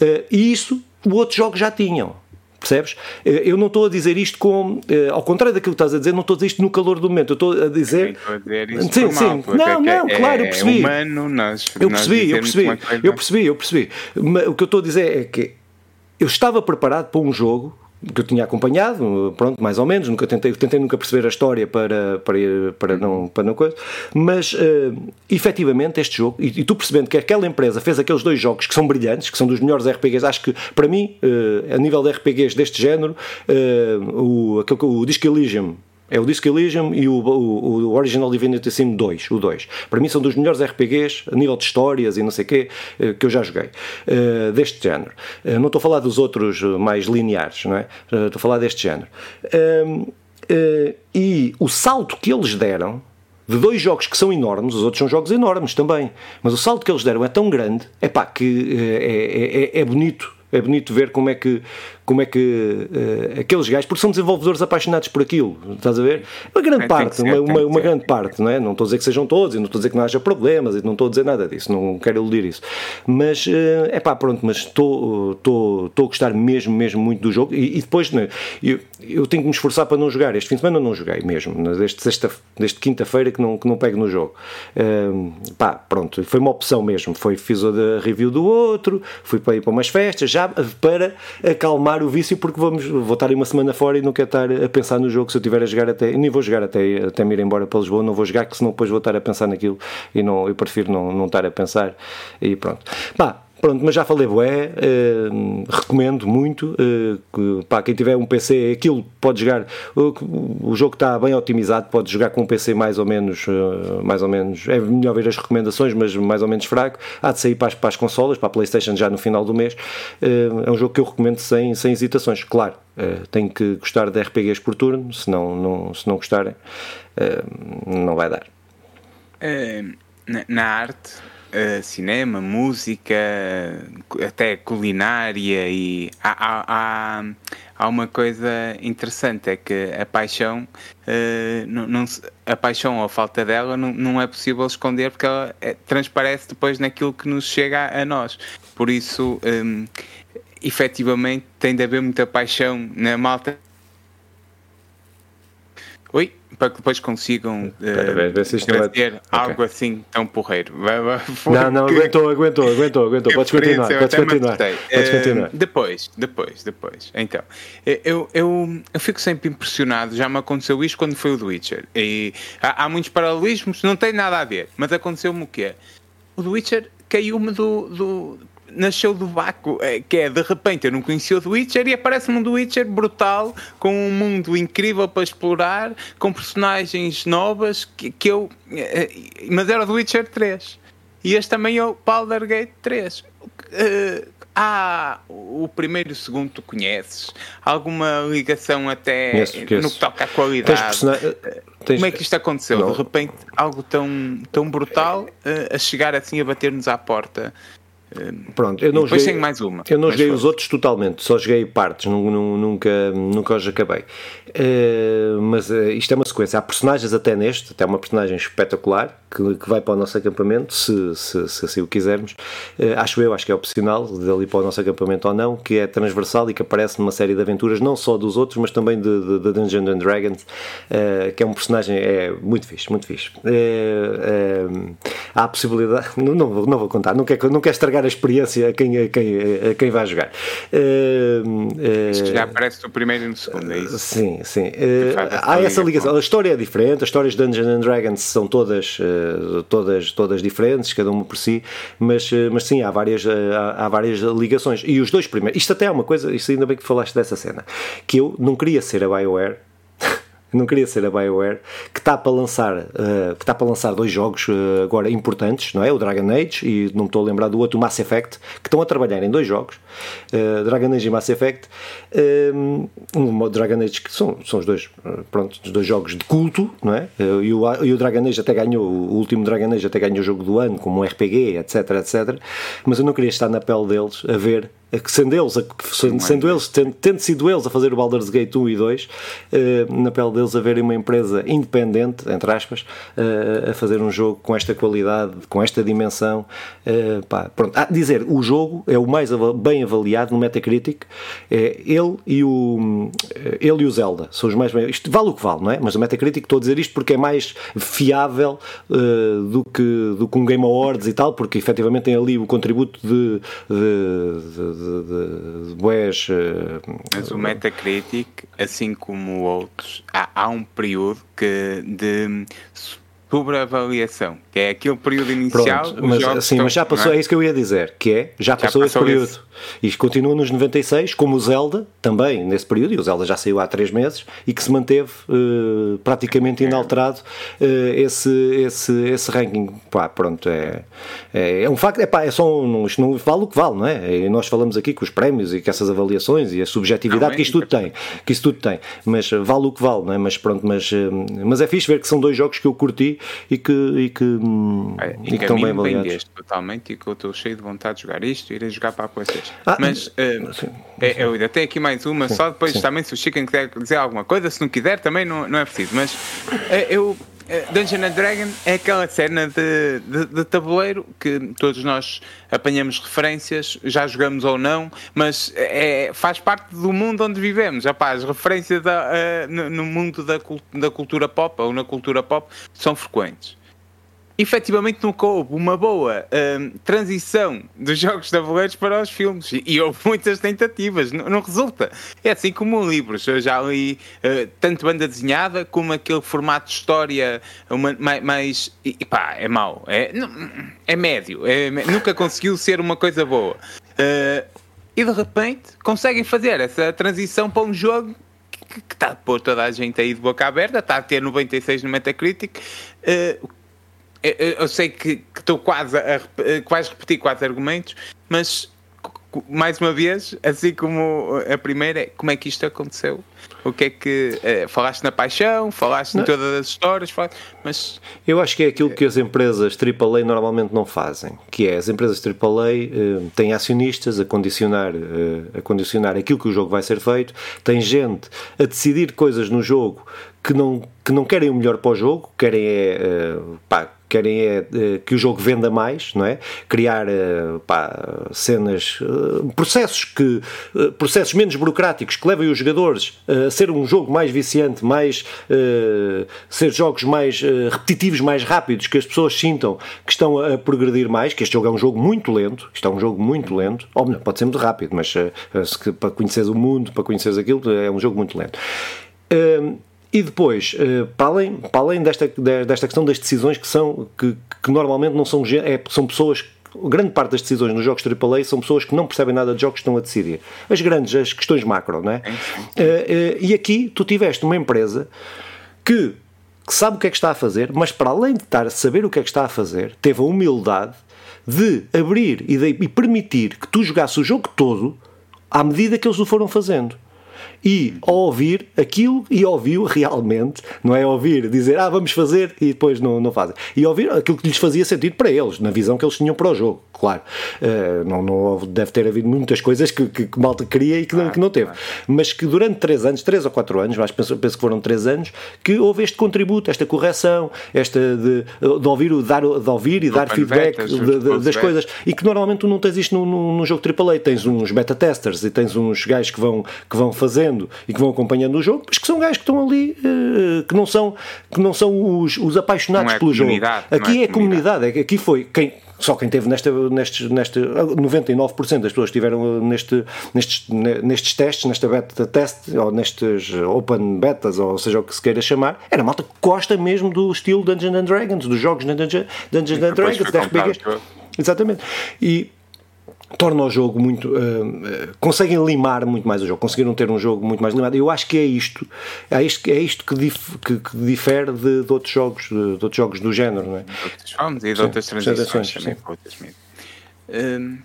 Uh, e isso, os outros jogos já tinham. Percebes? Eh, eu não estou a dizer isto com. Eh, ao contrário daquilo que estás a dizer, não estou a dizer isto no calor do momento. Eu estou a dizer. Estou a dizer isto sim, sim. Não, não, é, claro, eu percebi. É humano, nós, eu percebi, eu percebi. Eu percebi, eu percebi. Mas o que eu estou a dizer é que eu estava preparado para um jogo que eu tinha acompanhado, pronto, mais ou menos, nunca tentei, tentei nunca perceber a história para, para, para não, para não coisa, mas uh, efetivamente este jogo, e, e, tu percebendo que aquela empresa fez aqueles dois jogos que são brilhantes, que são dos melhores RPGs, acho que para mim, uh, a nível de RPGs deste género, uh, o, aquele, o Disco Elysium é o Disco Elysium e o, o, o Original Divinity Sim 2, o 2. Para mim são dos melhores RPGs a nível de histórias e não sei o quê eh, que eu já joguei, uh, deste género. Uh, não estou a falar dos outros mais lineares, não é? Estou a falar deste género. e o salto que eles deram de dois jogos que são enormes, os outros são jogos enormes também, mas o salto que eles deram é tão grande, é pá, que é, é, é bonito é bonito ver como é que como é que uh, aqueles gajos, porque são desenvolvedores apaixonados por aquilo, estás a ver? Uma grande é, parte, ser, uma, uma, uma grande parte, não é? Não estou a dizer que sejam todos, e não estou a dizer que não haja problemas, e não estou a dizer nada disso, não quero iludir isso. Mas, é uh, pá, pronto, mas estou, a gostar mesmo, mesmo muito do jogo, e, e depois né, eu, eu tenho que me esforçar para não jogar. Este fim de semana não joguei mesmo, desde, sexta, desde quinta-feira que não, que não pego no jogo. Uh, pá, pronto, foi uma opção mesmo. Foi, fiz a review do outro, fui para ir para umas festas, já para acalmar o vício porque vamos, vou estar uma semana fora e não quero estar a pensar no jogo se eu tiver a jogar até, nem vou jogar até, até me ir embora para Lisboa, não vou jogar que senão depois vou estar a pensar naquilo e não, eu prefiro não, não estar a pensar e pronto. Pá, Pronto, mas já falei bué, uh, recomendo muito, uh, que, pá, quem tiver um PC, aquilo pode jogar, o, o jogo está bem otimizado, pode jogar com um PC mais ou menos, uh, mais ou menos, é melhor ver as recomendações, mas mais ou menos fraco, há de sair para as, para as consolas, para a Playstation já no final do mês, é um jogo que eu recomendo sem, sem hesitações, claro, tem que gostar de RPGs por turno, se não, não, se não gostarem, não vai dar. Na arte, uh, cinema, música, até culinária e há, há, há, há, uma coisa interessante é que a paixão uh, não, não, a paixão ou a falta dela não, não é possível esconder porque ela é, transparece depois naquilo que nos chega a, a nós por isso um, efetivamente tem de haver muita paixão na malta Oi? Para que depois consigam uh, trazer algo okay. assim tão porreiro. Não, não, aguentou, aguentou, aguentou, aguentou. Podes continuar, podes continuar. Podes continuar. Uh, depois, depois, depois. Então, eu, eu, eu fico sempre impressionado. Já me aconteceu isto quando foi o The Witcher. E há, há muitos paralelismos, não tem nada a ver. Mas aconteceu-me o quê? O The Witcher caiu-me do, do nasceu do vácuo, é, que é de repente eu não conhecia o The Witcher e aparece-me um The Witcher brutal, com um mundo incrível para explorar, com personagens novas que, que eu. É, mas era o The Witcher 3. E este também é o Baldur's Gate 3. Uh, ah, o primeiro e o segundo tu conheces? Alguma ligação até conheço, conheço. no que toca à qualidade? Tens Tens... Como é que isto aconteceu? Não. De repente, algo tão, tão brutal uh, a chegar assim a bater-nos à porta. Pronto, eu não depois joguei, mais uma. Eu não joguei foi. os outros totalmente, só joguei partes, nunca, nunca os acabei. Uh, mas uh, isto é uma sequência. Há personagens até neste, até uma personagem espetacular que, que vai para o nosso acampamento, se, se, se assim o quisermos. Uh, acho eu, acho que é opcional dele ir para o nosso acampamento ou não, que é transversal e que aparece numa série de aventuras, não só dos outros, mas também de, de, de Dungeons and Dragons, que é um personagem é muito fixe, muito fixe. há a possibilidade, não, não, vou, não vou contar, não quero, não quero estragar a experiência a quem, a quem, a quem vai jogar. Uh, uh, já aparece no primeiro e no segundo, é isso? Sim, sim. Uh, há essa ligação. A história é diferente, as histórias de Dungeons and Dragons são todas, todas, todas diferentes, cada uma por si, mas, mas sim, há várias, há, há várias ligações. E os dois primeiros, isto até é uma coisa, isto ainda bem que falaste dessa cena, que eu não queria ser a BioWare não queria ser a BioWare, que está para lançar, uh, que está para lançar dois jogos uh, agora importantes, não é? O Dragon Age e não estou a lembrar do outro, o Mass Effect, que estão a trabalhar em dois jogos, uh, Dragon Age e Mass Effect. Um, Dragon Age que são, são os dois, pronto, os dois jogos de culto, não é? E o, e o Dragon Age até ganhou, o último Dragon Age até ganhou o jogo do ano como um RPG, etc, etc. Mas eu não queria estar na pele deles a ver que sendo eles, sendo, sendo eles tendo, tendo, sido eles a fazer o Baldur's Gate 1 e 2, eh, na pele deles haverem uma empresa independente, entre aspas, eh, a fazer um jogo com esta qualidade, com esta dimensão. Eh, pá, pronto. Ah, dizer, o jogo é o mais bem avaliado no Metacritic, é ele e o, ele e o Zelda, são os mais bem. Isto vale o que vale, não é? Mas o Metacritic estou a dizer isto porque é mais fiável do, que, do que um Game Awards e tal, porque efetivamente tem ali o contributo de, de, de de, de, boés. Eh, Mas o Metacritic, assim como outros, há, há um período que de sobreavaliação, que é aquele período inicial. Pronto, mas, sim, mas já passou, é? é? isso que eu ia dizer, que é, já, já passou, esse período. Esse. E continua nos 96, como o Zelda, também nesse período, e o Zelda já saiu há 3 meses, e que se manteve uh, praticamente inalterado uh, esse, esse, esse ranking. Pá, pronto, é, é, é, um facto, é pá, é só um, isto não vale o que vale, não é? E nós falamos aqui com os prémios e com essas avaliações e a subjetividade não, que isto tudo tem, que isso tudo tem, mas vale o que vale, não é? Mas pronto, mas, mas é fixe ver que são dois jogos que eu curti e que, e que, é, e que estão bem avaliados. totalmente e que eu estou cheio de vontade de jogar isto e irei jogar para a PlayStation. Ah, Mas uh, é, eu tenho aqui mais uma, sim, só depois sim. também se o Chicken quiser dizer alguma coisa, se não quiser também não, não é preciso. Mas uh, eu. Uh, Dungeon and Dragon é aquela cena de, de, de, tabuleiro que todos nós apanhamos referências, já jogamos ou não, mas é, faz parte do mundo onde vivemos. Rapaz, as referências da, uh, no, no, mundo da, da cultura pop ou na cultura pop são frequentes efetivamente nunca houve uma boa hum, transição dos jogos de tabuleiros para os filmes e, houve muitas tentativas, não, não, resulta. É assim como livros, eu já li uh, tanto banda desenhada como aquele formato de história uma, mais, mais e, pá, é mau, é, é médio, é, nunca conseguiu ser uma coisa boa. Uh, e de repente conseguem fazer essa transição para um jogo que está a pôr toda a gente aí de boca aberta, está a ter 96 no Metacritic. Uh, eu, sei que, estou quase a, que vais repetir quatro argumentos, mas mais uma vez, assim como a primeira, como é que isto aconteceu? o que é que. Uh, falaste na paixão, falaste não. em todas as histórias, falaste, mas. Eu acho que é aquilo que as empresas AAA normalmente não fazem, que é as empresas AAA uh, têm acionistas a condicionar, uh, a condicionar aquilo que o jogo vai ser feito, tem gente a decidir coisas no jogo que não, que não querem o melhor para o jogo, querem é, uh, pá, querem é uh, que o jogo venda mais, não é? Criar uh, pá, cenas, processos que processos menos burocráticos que levem os jogadores a ser um jogo mais viciante, mais ser jogos mais repetitivos, mais rápidos, que as pessoas sintam que estão a progredir mais, que este jogo é um jogo muito lento, isto é um jogo muito lento, ou não, pode ser muito rápido, mas para conheceres o mundo, para conheceres aquilo, é um jogo muito lento. E depois, eh, para além, para além desta, desta questão das decisões que são que, que normalmente não são, é, são pessoas grande parte das decisões nos jogos AAA são pessoas que não percebem nada de jogos que estão a decidir. As grandes, as questões macro, não é? Eh, eh, e aqui tu tiveste uma empresa que, que, sabe o que é que está a fazer, mas para além de estar a saber o que é que está a fazer, teve a humildade de abrir e, de, e permitir que tu jogasses o jogo todo à medida que eles o foram fazendo e ouvir aquilo e ouviu realmente, não é ouvir, dizer ah, vamos fazer e depois não, não fazem. E ouvir aquilo que lhes fazia sentido para eles, na visão que eles tinham para o jogo, claro. Uh, não, não deve ter havido muitas coisas que, que, que Malta queria e que, não, que não teve. Mas que durante 3 anos, 3 ou 4 anos, mas penso, penso que foram 3 anos, que houve este contributo, esta correção, esta de, de ouvir, dar, de ouvir e dar feedback betas, de, de, das coisas. E que normalmente tu não tens isto no, no jogo AAA, tens uns beta testers e tens uns gajos que vão, que vão fazendo e que vão acompanhando o jogo, mas que são gajos que estão ali, uh, que não são, que não são os, os apaixonados é pelo jogo. Aqui é, é comunidade, aqui foi quem só quem teve nesta, nestes, neste 99% das pessoas que estiveram neste, nestes, nestes testes, nesta beta test, ou nestes open betas, ou seja o que se queira chamar, era malta que gosta mesmo do estilo Dungeons and Dragons, dos jogos Dungeons, Dungeons and Dragons, de RPGs. Exatamente. E torna o jogo muito. Uh, conseguem limar muito mais o jogo, conseguiram ter um jogo muito mais limado. Eu acho que é isto, é isto, é isto que, dif, que, que difere de, de, outros jogos, de, de, outros jogos do género, não é? De outros jogos e de outras transições também. Hum,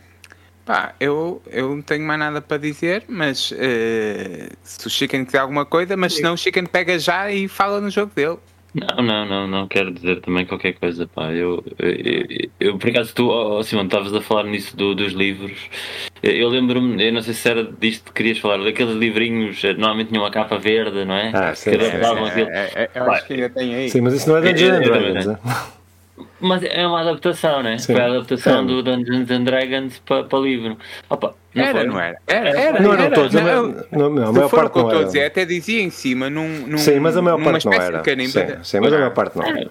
pá, eu, eu não tenho mais nada para dizer, mas uh, se o Chicken quiser alguma coisa, mas se não o Chicken pega já e fala no jogo dele. Não, não, não, não quero dizer também qualquer coisa, pá. Eu, eu, eu por acaso, tu, oh, Simão, estavas a falar nisso do, dos livros. Eu lembro-me, eu não sei se era disto que querias falar, daqueles livrinhos, eh, normalmente tinham uma capa verde, não é? Ah, sim, que sim, sim. É, é, é, eu acho que ainda tem aí. Sim, mas isso não é Dungeons Dragons, é? Mas é uma adaptação, né? Sim. Foi a adaptação do Dungeons and Dragons para pa livro. Opa, não era, foi. não era? Era, era. Não eram todos. Não, não, não, a maior parte não era. Dizer, até dizia em cima, num, num, sim, mas a maior parte não era. Sim, sim, mas a maior parte não era.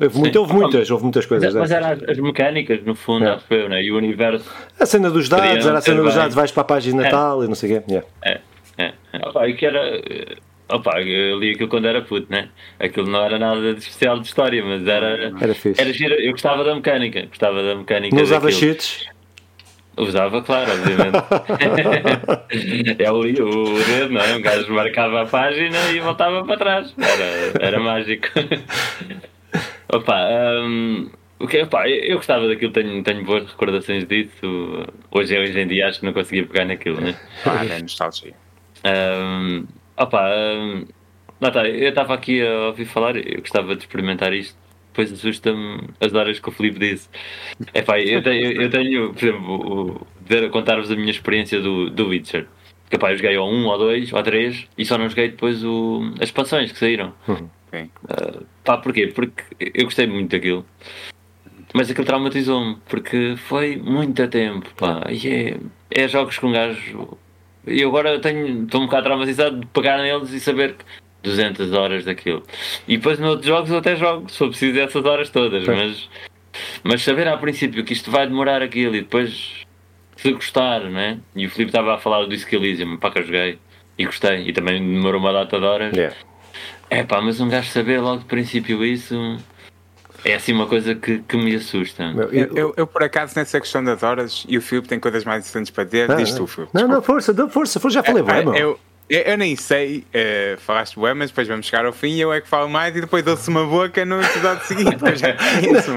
Houve, muito, houve muitas, houve muitas coisas Mas eram as, as, mecânicas, no fundo, é. acho eu, né? E o universo. A cena dos dados, era a cena dos dados, vais para a página é. tal e não sei o quê. Yeah. É, é. é. Opa, e que era Opa, eu li aquilo quando era puto, né? Aquilo não era nada de especial de história, mas era. Era fixe. Era giro. Eu gostava da mecânica. Gostava da mecânica. Não usava cheats? Usava, claro, obviamente. é o, o dedo, não é? Um gajo marcava a página e voltava para trás. Era, era mágico. Opa, um, o que, opa, eu gostava daquilo, tenho, tenho boas recordações disso. Hoje, hoje em dia acho que não conseguia pegar naquilo, né? Ah, é nostalgia. Um, Opa, hum, não, tá, eu estava aqui a ouvir falar, eu gostava de experimentar isto. Depois assusta-me as horas que o Felipe disse. É pá, eu tenho, eu tenho, por exemplo, contar-vos a minha experiência do, do Witcher. Que pá, eu joguei ao 1, ou 2, ou 3 e só não joguei depois o, as expansões que saíram. Uhum. Uh, pá, porquê? Porque eu gostei muito daquilo. Mas aquilo traumatizou-me, porque foi muito tempo, pá. E é, é jogos com um gajo e agora tenho, estou um bocado traumatizado de pegar neles e saber que 200 horas daquilo. E depois noutros jogos eu até jogo, se for preciso essas horas todas, mas, mas saber a princípio que isto vai demorar aquilo e depois se gostar, né? E o Filipe estava a falar do Disc Elysium, pá que eu joguei e gostei, e também demorou uma data de horas. Yeah. É pá, mas um gajo saber logo de princípio isso é assim uma coisa que, que me assusta. Eu, eu, eu, por acaso, nessa questão das horas, e o Filipe tem coisas mais interessantes para dizer, ah, diz tu, Filipe. Não, não, força, dá força, força, já falei, vai, eu, Eu, nem sei, uh, falaste bem, mas depois vamos chegar ao fim e eu é que falo mais e depois dou-se uma boca no episódio seguinte, eu já conheço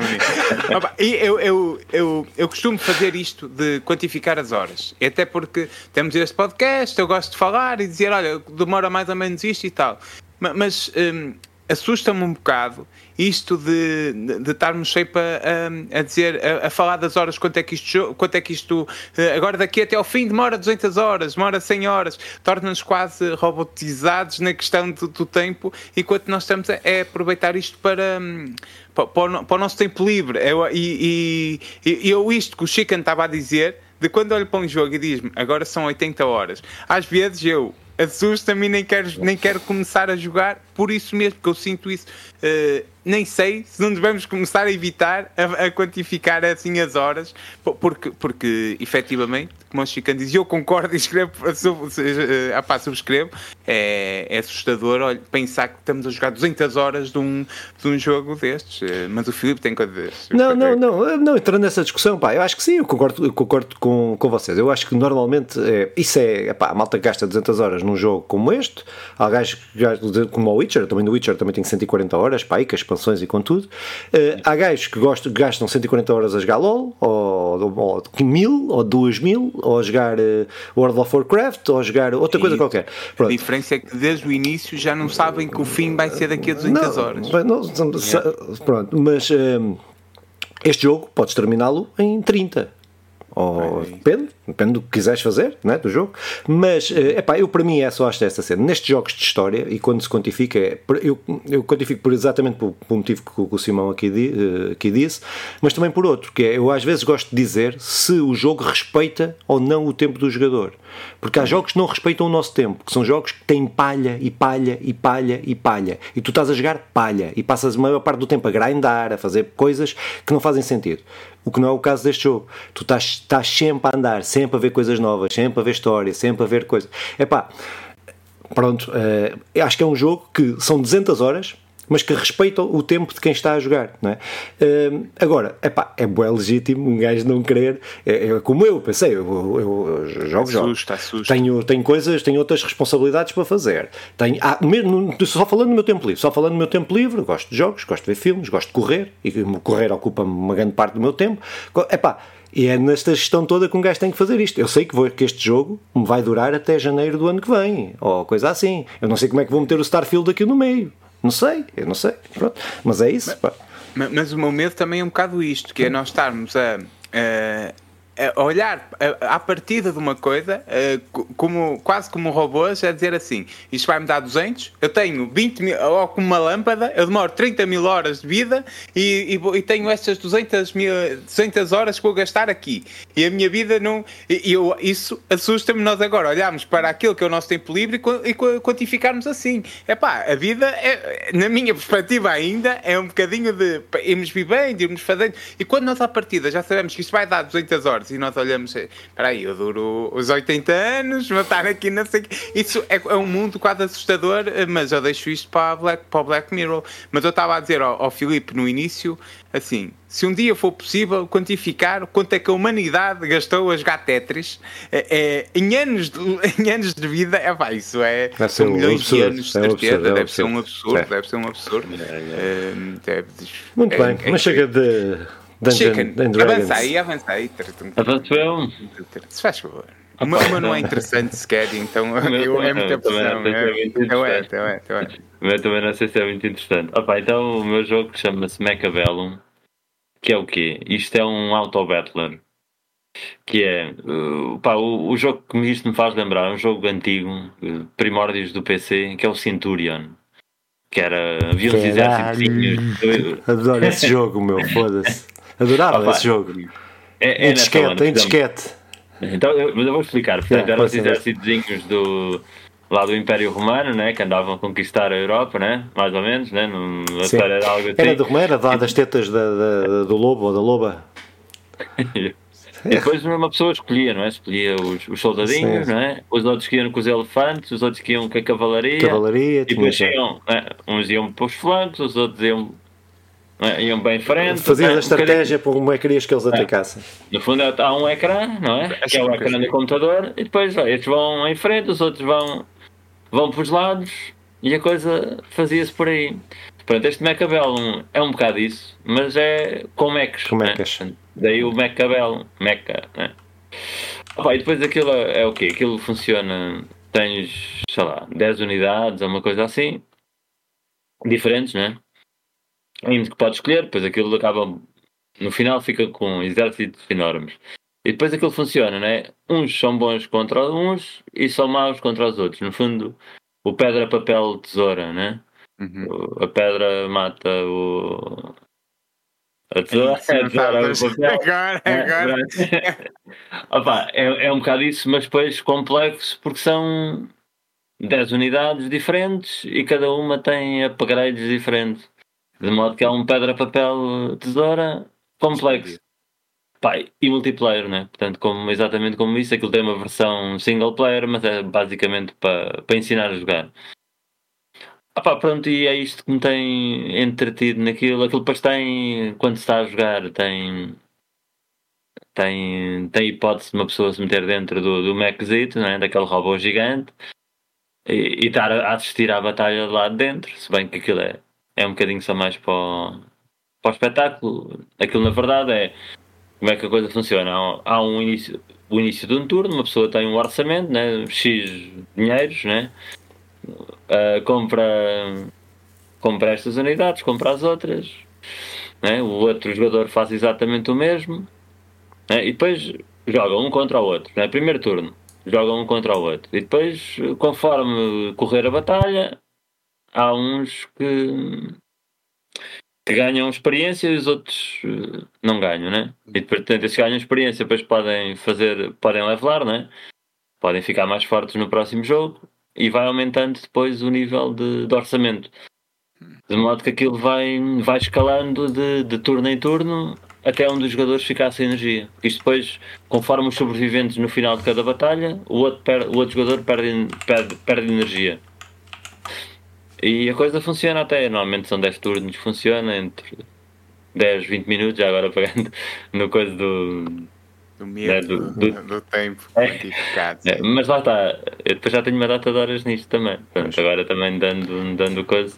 E eu, eu, eu, eu costumo fazer isto de quantificar as horas, até porque temos este podcast, eu gosto de falar e dizer, olha, demora mais ou menos isto e tal. Mas um, assusta-me um bocado isto de, de, estarmos sempre a, a dizer, a, a, falar das horas, quanto é que isto, quanto é que isto eh, agora daqui até ao fim demora 200 horas, demora 100 horas, torna-nos quase robotizados na questão do, do, tempo, enquanto nós estamos a, é aproveitar isto para, hum, para, para, o, nosso tempo livre. Eu, e, e, eu isto que o Chicken estava a dizer, de quando olho para um jogo e diz-me agora são 80 horas, às vezes eu assusta-me e nem quero, nem quero começar a jogar por isso mesmo, que eu sinto isso. Uh, nem sei se não devemos começar a evitar a, a, quantificar assim as horas, porque, porque efetivamente, como o Chican diz, eu concordo e escrevo, sub, uh, apá, subscrevo, é, é assustador olha, pensar que estamos a jogar 200 horas de um, de um jogo destes, uh, mas o Filipe tem coisas. Não, não, não, não, entrando nessa discussão, pá, eu acho que sim, eu concordo, eu concordo com, com vocês. Eu acho que normalmente é, isso é, pá, a malta gasta 200 horas num jogo como este, há gajos que como o Witcher, também do Witcher também tem 140 horas, pá, aí, com as expansões e com tudo. Uh, há gajos que gostam, gastam 140 horas a jogar LOL, ou, ou, ou 1000, ou 2000, ou a jogar uh, World of Warcraft, ou a jogar outra coisa qualquer. Pronto. A diferença é que desde o início já não sabem que o fim vai ser daqui a 200 não, horas. Não, Pronto, mas uh, este jogo podes terminá-lo em 30 ou, depende, depende do que quiseres fazer né, do jogo. Mas, é epá, eu para mim é só esta essa cena. Nestes jogos de história, e quando se quantifica, é, eu, eu quantifico por exatamente por, por motivo que, o Simão aqui, uh, aqui disse, mas também por outro, que é eu às vezes gosto de dizer se o jogo respeita ou não o tempo do jogador. Porque há jogos que não respeitam o nosso tempo, que são jogos que têm palha e palha e palha e palha. E tu estás a jogar palha e passas a maior parte do tempo a grindar, a fazer coisas que não fazem sentido. O que não é o caso deste jogo. Tu estás, estás sempre a andar, sempre a ver coisas novas, sempre a ver história, sempre a ver coisas. É pá, pronto, uh, acho que é um jogo que são 200 horas mas que respeitam o tempo de quem está a jogar. Não é? Uh, agora, epá, é bem legítimo um gajo não querer, é, é como eu, pensei, eu, eu, eu jogo, assusta, jogo. Tenho, tenho coisas, tenho outras responsabilidades para fazer. Tenho, ah, mesmo, só falando no meu tempo livre, só falando no meu tempo livre, gosto de jogos, gosto de ver filmes, gosto de correr, e correr ocupa uma grande parte do meu tempo. Epá, e é nesta gestão toda que um gajo tem que fazer isto. Eu sei que, vou, que este jogo me vai durar até janeiro do ano que vem, ou coisa assim. Eu não sei como é que vou meter o Starfield aqui no meio. Não sei, eu não sei. Pronto. Mas é isso. Mas, mas, o meu medo também é um bocado isto, que é nós estarmos a a olhar à partida de uma coisa como, quase como robôs, a dizer assim: isto vai-me dar 200, eu tenho 20 mil, ou como uma lâmpada, eu demoro 30 mil horas de vida e, e, e tenho estas 200, mil, 200 horas que vou gastar aqui. E a minha vida não. E eu, isso assusta-me nós agora olharmos para aquilo que é o nosso tempo livre e quantificarmos assim. É pá, a vida, é, na minha perspectiva ainda, é um bocadinho de irmos vivendo, irmos fazendo. E quando nós à partida já sabemos que isto vai dar 200 horas e nós olhamos, espera aí, eu duro os 80 anos, vou estar aqui, não sei Isso é, é, um mundo quase assustador, mas eu deixo isto para, Black, para o Black Mirror. Mas eu estava a dizer ao, ao Filipe no início, assim, se um dia for possível quantificar quanto é que a humanidade gastou a jogar Tetris é, é, em, anos de, em anos de vida, é pá, isso é são um milhões absurdo, de anos de certeza, é um deve, ser um absurdo, é. deve ser um absurdo, deve ser um absurdo. Muito bem, mas chega de Dungeon Chicken. and Dragons. Avancei, avancei. Avançou. Se faz favor. O meu, não é interessante sequer, então eu, é muita pressão. É, então é, então é, então é. O meu também não sei se é muito interessante. Opa, então o meu jogo chama-se Macabellum, que é o quê? Isto é um auto-battler. Que é uh, pá, o, o jogo que isto me faz lembrar é um jogo antigo, uh, primórdios do PC, que é o Centurion que era havia uns exércitos. Adoro esse jogo, meu, foda-se. Adorava Opa, esse jogo. É, é em disquete, em disquete. Então, eu, mas eu vou explicar. Portanto, é, eram os exércitos do, lá do Império Romano, né, que andavam a conquistar a Europa, né, mais ou menos, né, a história era algo assim. Era do Romero, era das tetas da, da, do lobo ou da loba. e depois uma pessoa escolhia, não é? Escolhia os, os soldadinhos, Sim. não é? Os outros que iam com os elefantes, os outros que iam com a cavalaria. Cavalaria, e depois iam, né? uns iam para os flancos, os outros iam é? Iam bem em frente. Fazias a estratégia um para como é que querias que eles é. atacassem. No fundo há um ecrã, não é? Que é o ecrã do computador, e depois estes vão em frente, os outros vão vão para os lados e a coisa fazia-se por aí. Pronto, este Macabellum é um bocado isso, mas é com Mechs. Com mechas. Né? Daí o Macabellum, Mecha, né? Ah, e depois aquilo é o quê? Aquilo funciona, tens, sei lá, 10 unidades ou uma coisa assim, diferentes, né? Ainda que podes escolher, depois aquilo acaba, no final fica com exércitos enormes. E depois aquilo funciona, né? Uns são bons contra uns e são maus contra os outros. No fundo, o pedra, papel, tesoura, né? Uhum. A pedra mata o. A tesoura, Isso, a tesoura, o papel. Agora, agora. Opa, é, é um bocado isso, mas depois complexo porque são 10 unidades diferentes e cada uma tem upgrades diferentes. De modo que é um pedra, papel, tesoura complexo. Pá, e multiplayer, né? Portanto, como, exatamente como isso, aquilo tem uma versão single player, mas é basicamente para para ensinar a jogar. Ah pá, pronto, e é isto que me tem entretido naquilo. Aquilo depois tem, quando se está a jogar, tem tem, tem hipótese de uma pessoa se meter dentro do, do Mechzito, né? daquele robô gigante, e, e estar a assistir à batalha lá de dentro, se bem que aquilo é, é um bocadinho só mais para o, para o espetáculo. Aquilo na verdade é como é que a coisa funciona. Há, um início, o início de um turno, uma pessoa tem um orçamento, né? X dinheiros, né? Ah, compra, compra estas unidades, compra as outras, né? o outro jogador faz exatamente o mesmo né? e depois joga um contra o outro. Né? Primeiro turno, joga um contra o outro. E depois, conforme correr a batalha, há uns que, que ganham experiência e os outros eh, não ganham, né? E portanto, esses ganham experiência, depois podem fazer, podem levelar, né? Podem ficar mais fortes no próximo jogo e vai aumentando depois o nível de, de orçamento. De modo que aquilo vai, vai escalando de, de turno em turno até um dos jogadores ficar sem energia. Isto depois, conforme os sobreviventes no final de cada batalha, o outro, per, o outro jogador perde, perde, perde energia. E a coisa funciona até, normalmente são 10 turnos, funciona entre 10, 20 minutos, já agora pegando no coisa do, Do medo, É, do- do, do- tempo É. quantificado. É, mas lá está, eu depois já tenho uma data de horas nisto também. Pronto, agora também dando, dando coisa.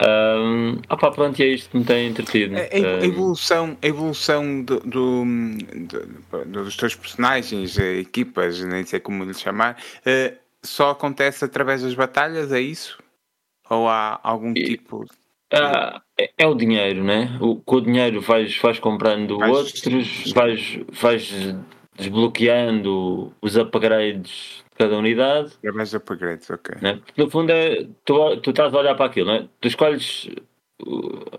Um, pá, pronto, e é isto que me tem entretido. A, a Um, evolução, a evolução do, do- do- dos teus personagens, eh, equipas, nem sei como lhe chamar, eh, só acontece através das batalhas, é isso? Ou há algum E- tipo. ah, é, é o dinheiro, né? O, com o dinheiro vais, vais comprando Vais- outros, vais, vais desbloqueando os upgrades de cada unidade. É mais upgrades, ok. né? No fundo é, tu, tu estás a olhar para aquilo, né? tu escolhes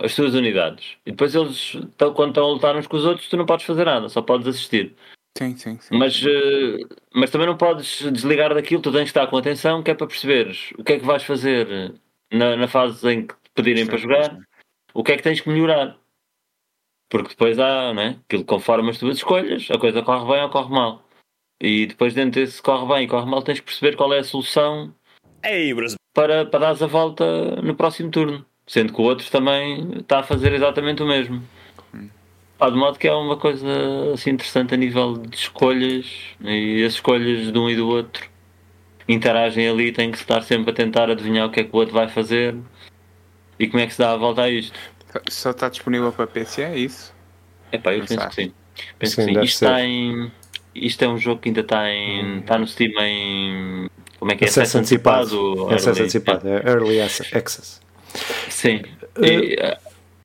as tuas unidades e depois eles, quando estão a lutar uns com os outros, tu não podes fazer nada, só podes assistir. Sim, sim, sim. Mas, eh, mas também não podes desligar daquilo, tu tens de estar com atenção, que é para perceberes o que é que vais fazer na, na fase em que te pedirem para jogar, o que é que tens que melhorar. Porque depois há, né? Aquilo conforme as tuas escolhas, a coisa corre bem ou corre mal. E depois dentro desse corre bem e corre mal, tens que perceber qual é a solução Ei, para, para dares a volta no próximo turno. Sendo que o outro também está a fazer exatamente o mesmo. Pá, de modo que é uma coisa assim interessante a nível de escolhas e as escolhas de um e do outro interagem ali, tem que estar sempre a tentar adivinhar o que é que o outro vai fazer e como é que se dá a volta a isto. Só está disponível para PC, é isso? Epá, eu Não penso sei. que sim. Penso Sim, que sim. Isto, está em, isto é um jogo que ainda está, em, está no Steam em. Como é que é? Acesso antecipado. Acesso early? antecipado. É Early Access. Sim. E, eh,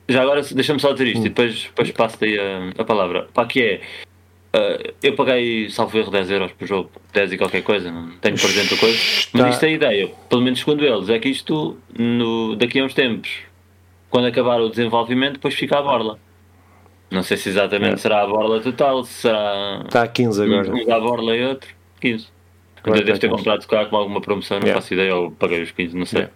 já agora deixa-me só dizer isto e depois, depois passo-te aí a, a palavra. Para que é? Eh, eu paguei, salvo erro, 10 euros por jogo, 10 e qualquer coisa, não tenho dentro a coisa. Mas isto é a ideia, pelo menos segundo eles, é que isto no, daqui a uns tempos, quando acabar o desenvolvimento, depois fica a borla. Não sei se exatamente É. será a borla total, se será Está a 15 agora. um da borla e outro, 15. Agora Eu devo ter comprado calhar com alguma promoção, não Yeah. faço ideia, ou paguei os 15, não sei. Yeah.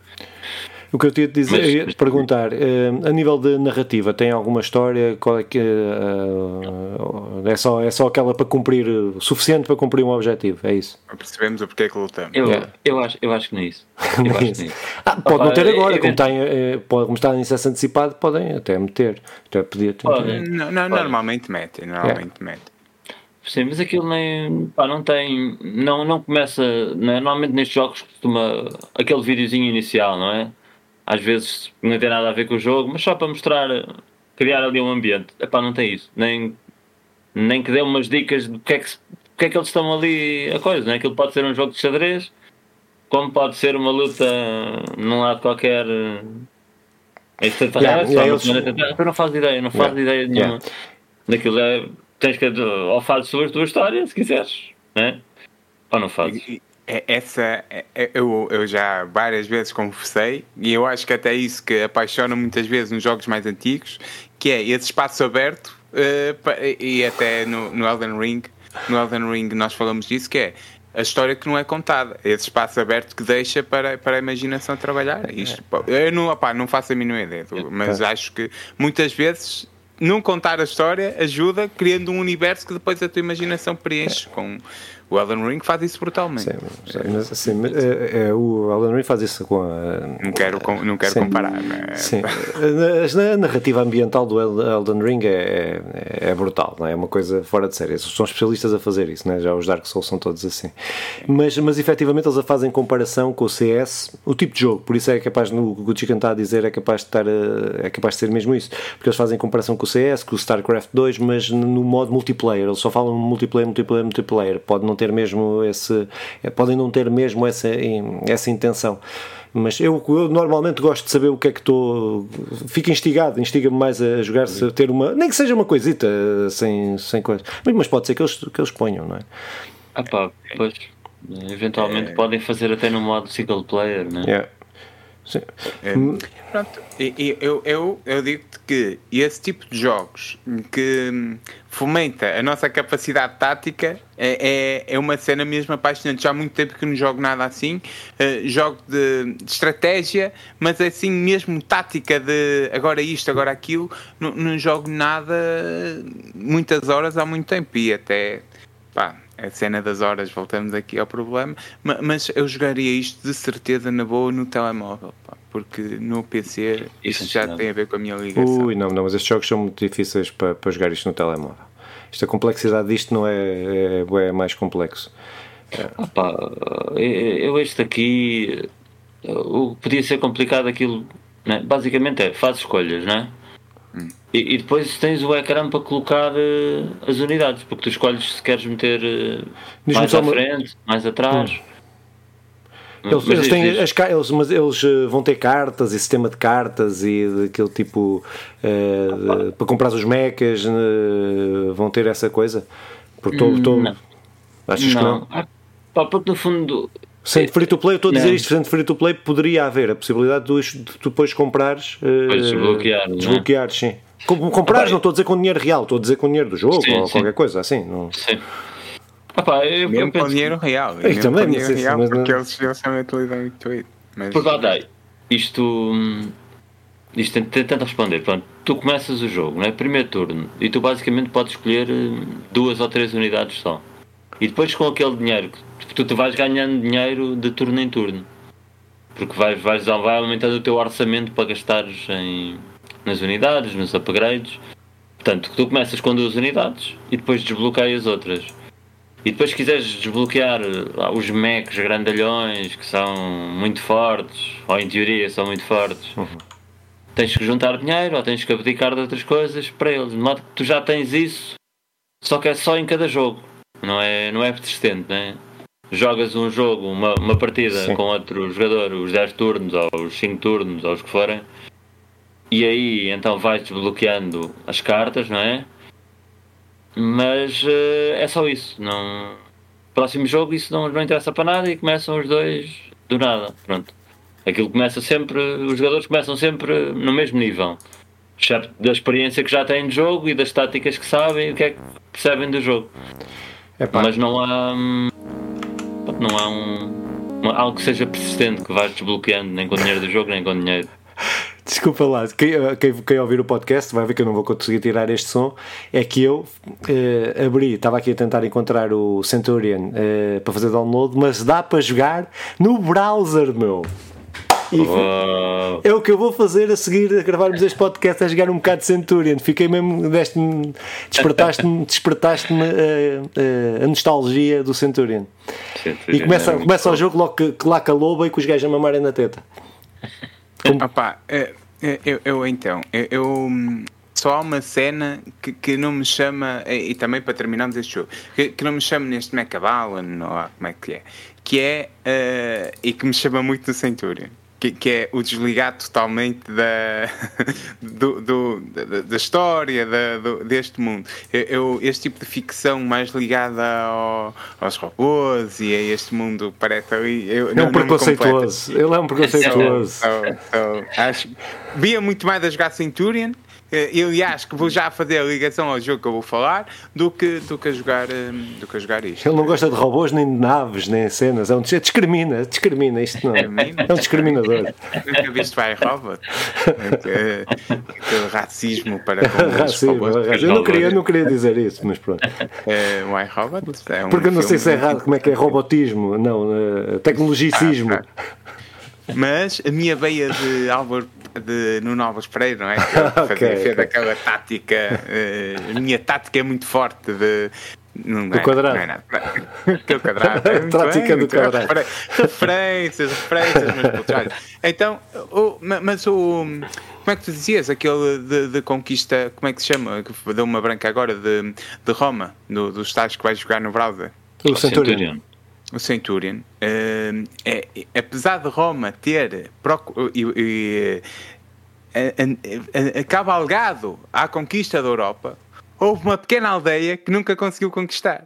O que eu tinha de dizer, Mas- te perguntar, eh, a nível de narrativa, tem alguma história? Qual é que eh, é só é só aquela para cumprir o suficiente para cumprir um objetivo? É isso? Percebemos o porquê que lutamos. Eu, Yeah. eu, acho, eu acho que não é isso. Não é isso. Ah, pode Opa, não ter agora, é- como está, em, eh, pode, como está em acesso antecipado, podem até meter. Até podia ter. Não, não, normalmente metem, normalmente metem. Sim, mas aquilo nem. Pá, não tem. Não, não começa. Não é? Normalmente nestes jogos costuma. aquele videozinho inicial, não é? Às vezes não tem nada a ver com o jogo, mas só para mostrar. criar ali um ambiente. Epá, não tem isso. Nem, nem que dê umas dicas do que é que, que, é que eles estão ali a coisa, não é? Aquilo pode ser um jogo de xadrez, como pode ser uma luta num lado qualquer. É yeah, yeah, eles... Eu não faço ideia, não faço yeah. ideia nenhuma daquilo. É, tens que. Ou fazes sobre a tua história, se quiseres, né? ou não fazes. É, essa é, é, eu, eu já várias vezes conversei e eu acho que até isso que apaixona muitas vezes nos jogos mais antigos, que é esse espaço aberto uh, e até no, no Elden Ring, no Elden Ring nós falamos disso, que é a história que não é contada, esse espaço aberto que deixa para, para a imaginação trabalhar. Isto, eu não, opá, não faço a mínima ideia, mas acho que muitas vezes não contar a história ajuda criando um universo que depois a tua imaginação preenche com o Elden Ring faz isso brutalmente. Sim, sim, mas, assim, é, é, o Elden Ring faz isso com a. Não quero, não quero sim, comparar. Né? Sim. A, narrativa ambiental do Elden Ring é, é, é, brutal, é? é uma coisa fora de série. São especialistas a fazer isso, né? já os Dark Souls são todos assim. Mas, mas efetivamente eles a fazem comparação com o CS, o tipo de jogo, por isso é capaz, no que o Chicken está a dizer, é capaz de estar é capaz de ser mesmo isso, porque eles fazem comparação com o CS, com o StarCraft 2, mas no modo multiplayer. Eles só falam multiplayer, multiplayer, multiplayer. Pode não ter mesmo esse, eh, podem não ter mesmo essa, essa intenção. Mas eu, eu normalmente gosto de saber o que é que estou. Fico instigado, instiga-me mais a jogar, se ter uma. Nem que seja uma coisita sem, sem coisa. Mas pode ser que eles, que eles ponham, não é? Ah pá, pois. Eventualmente é... podem fazer até no modo single player, não é? Yeah. Sim. É, pronto, eu, eu, eu digo-te que esse tipo de jogos que fomenta a nossa capacidade tática é, é, é uma cena mesmo apaixonante. Já há muito tempo que não jogo nada assim. Uh, jogo de, de, estratégia, mas assim mesmo tática de agora isto, agora aquilo. Não, não jogo nada muitas horas há muito tempo e até pá, a cena das horas, voltamos aqui ao problema, mas eu jogaria isto de certeza na boa no telemóvel, pá, porque no PC isso já tem a ver com a minha ligação. Ui, não, não, mas estes jogos são muito difíceis para, para jogar isto no telemóvel. Esta complexidade disto não é, é, é mais complexo. É. Opa, eu este aqui o que podia ser complicado aquilo né? basicamente é faz escolhas, não é? Hum. E, e, depois tens o ecrã para colocar uh, as unidades, porque tu escolhes se queres meter uh, mais à frente, mais atrás. Hum. Eles, mas eles, têm as, eles, mas eles eh, vão ter cartas e sistema de cartas e daquele tipo uh, de, para comprar os mechas uh, vão ter essa coisa? Porque estou. Achas não. que não? Ah, pá, porque no fundo sem free to play, eu estou a dizer isto, sem free to play poderia haver a possibilidade de, de, de depois comprares uh, desbloquear, desbloquear sim. Comprares, não estou a dizer com dinheiro real, estou a dizer com dinheiro do jogo sim, ou sim. qualquer coisa assim. Não... Sim. Opa, eu, mesmo eu com dinheiro real. Eu mesmo também, com dinheiro real, mas porque não... eles, eles também utilizam o tweet. Mas... Porque, isto. Isto tenta responder. Pronto, tu começas o jogo, não é? Primeiro turno, e tu basicamente podes escolher eh, duas ou três unidades só. E depois com aquele dinheiro, tu te vais ganhando dinheiro de turno em turno. Porque vais, vais, vai aumentando o teu orçamento para gastares em, nas unidades, nos upgrades. Portanto, tu começas com duas unidades e depois desbloqueias outras. E depois, se quiseres desbloquear ah, os mechs grandalhões que são muito fortes, ou em teoria são muito fortes, uhum. tens que juntar dinheiro ou tens que abdicar de outras coisas para eles. De modo que tu já tens isso, só que é só em cada jogo. Não é, não é persistente, né? Jogas um jogo, uma, uma partida Sim. com outro jogador, os 10 turnos, ou os 5 turnos, ou os que forem, e aí então vais desbloqueando as cartas, não é? Mas uh, é só isso. Não... Próximo jogo isso não, não interessa para nada e começam os dois do nada. Pronto. Aquilo começa sempre, os jogadores começam sempre no mesmo nível. Excepto da experiência que já têm de jogo e das táticas que sabem e o que é que percebem do jogo. Epá. Mas não há. Hum, não há um, algo que seja persistente que vais desbloqueando, nem com dinheiro do jogo, nem com dinheiro Desculpa lá, quem, quem, quem, ouvir o podcast vai ver que eu não vou conseguir tirar este som. É que eu eh, abri, estava aqui a tentar encontrar o Centurion eh, para fazer download, mas dá para jogar no browser, meu. E oh. É o que eu vou fazer a seguir a gravarmos este podcast, a jogar um bocado de Centurion. Fiquei mesmo, deste-me, despertaste-me despertaste a, a, a, nostalgia do Centurion. Centurion e começa, é começa o jogo logo que, que lá a loba e com os gajos a mamarem na teta. Como... Opa, é, é, eu, eu, então, eu, eu só há uma cena que, que não me chama, e, e também para terminarmos este jogo, que, que não me chama neste Mechabalan, ou como é que é, que é, uh, e que me chama muito do Centurion, que, que, é o desligar totalmente da, do, do, da, da, história da, do, deste mundo. Eu, eu, este tipo de ficção mais ligada ao, aos robôs e a este mundo parece ali. Eu, é um preconceituoso. Ele é um preconceituoso. acho, via muito mais a jogar Centurion eh, eu acho que vou já fazer a ligação ao jogo que eu vou falar do que, do que, a, jogar, eh, do que a jogar isto. Ele não gosta de robôs, nem de naves, nem de cenas. É um, discrimina, discrimina isto não. É um discriminador. Nunca viste vai robot? Aquele racismo para com racismo, robôs. Eu não queria, não queria dizer isso, mas pronto. É, iRobot é um Porque eu não sei se é errado como é que é robotismo, não, uh, tecnologicismo. Ah, mas a minha veia de Álvaro de no Novas Pereira, não é? Que eu okay, fez okay. aquela tática. Uh, a minha tática é muito forte de. Não do é, quadrado. Não é nada. Aquele quadrado. É tática do quadrado. Referências, referências, mas Então, o, mas o. Como é que tu dizias? Aquele de, de, conquista, como é que se chama? Que deu uma branca agora de, de Roma, do, dos estágios que vais jogar no browser. O Centurion o Centurion, uh, é, apesar de Roma ter e, cavalgado à conquista da Europa, houve uma pequena aldeia que nunca conseguiu conquistar.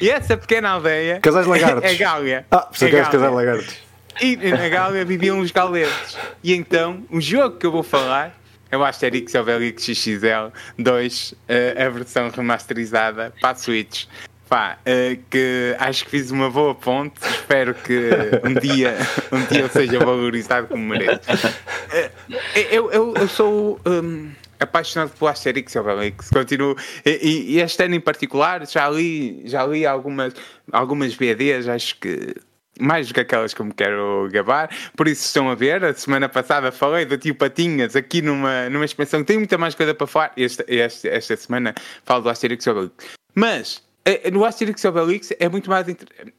E essa pequena aldeia Casais lagartos. é Gália. Ah, é quer casais lagartos. E na Gália viviam os galetes. E então, o jogo que eu vou falar é o Asterix Obelix XXL 2, a versão remasterizada para a Switch. Pá, uh, que acho que fiz uma boa ponte. Espero que um dia, um dia eu seja valorizado como mereço. Uh, eu, eu, eu sou um, apaixonado pelo Asterix e Obelix. Continuo. E, e, este ano em particular já li, já li algumas, algumas BDs, acho que mais do que aquelas que eu me quero gabar, por isso estão a ver. A semana passada falei do tio Patinhas aqui numa, numa expansão que tem muita mais coisa para falar. Esta, esta, esta semana falo do Asterix e Obelix. Mas no Asterix e Obelix é muito mais.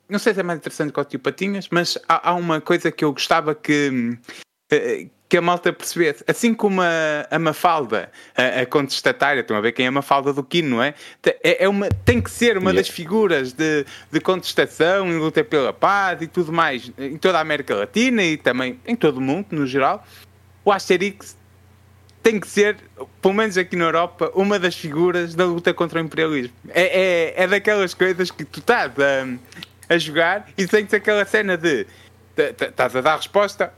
Não sei se é mais interessante que o Tio Patinhas, mas há, há, uma coisa que eu gostava que, eh, que a malta percebesse. Assim como a, a Mafalda, a, a contestatária, estão a ver quem é a Mafalda do Quino, não é? é, é uma, tem que ser uma yeah. das figuras de, de contestação e luta pela paz e tudo mais em toda a América Latina e também em todo o mundo, no geral. O Asterix tem que ser, pelo menos aqui na Europa, uma das figuras da luta contra o imperialismo. É, é, é daquelas coisas que tu estás a, a jogar e tens aquela cena de estás a dar resposta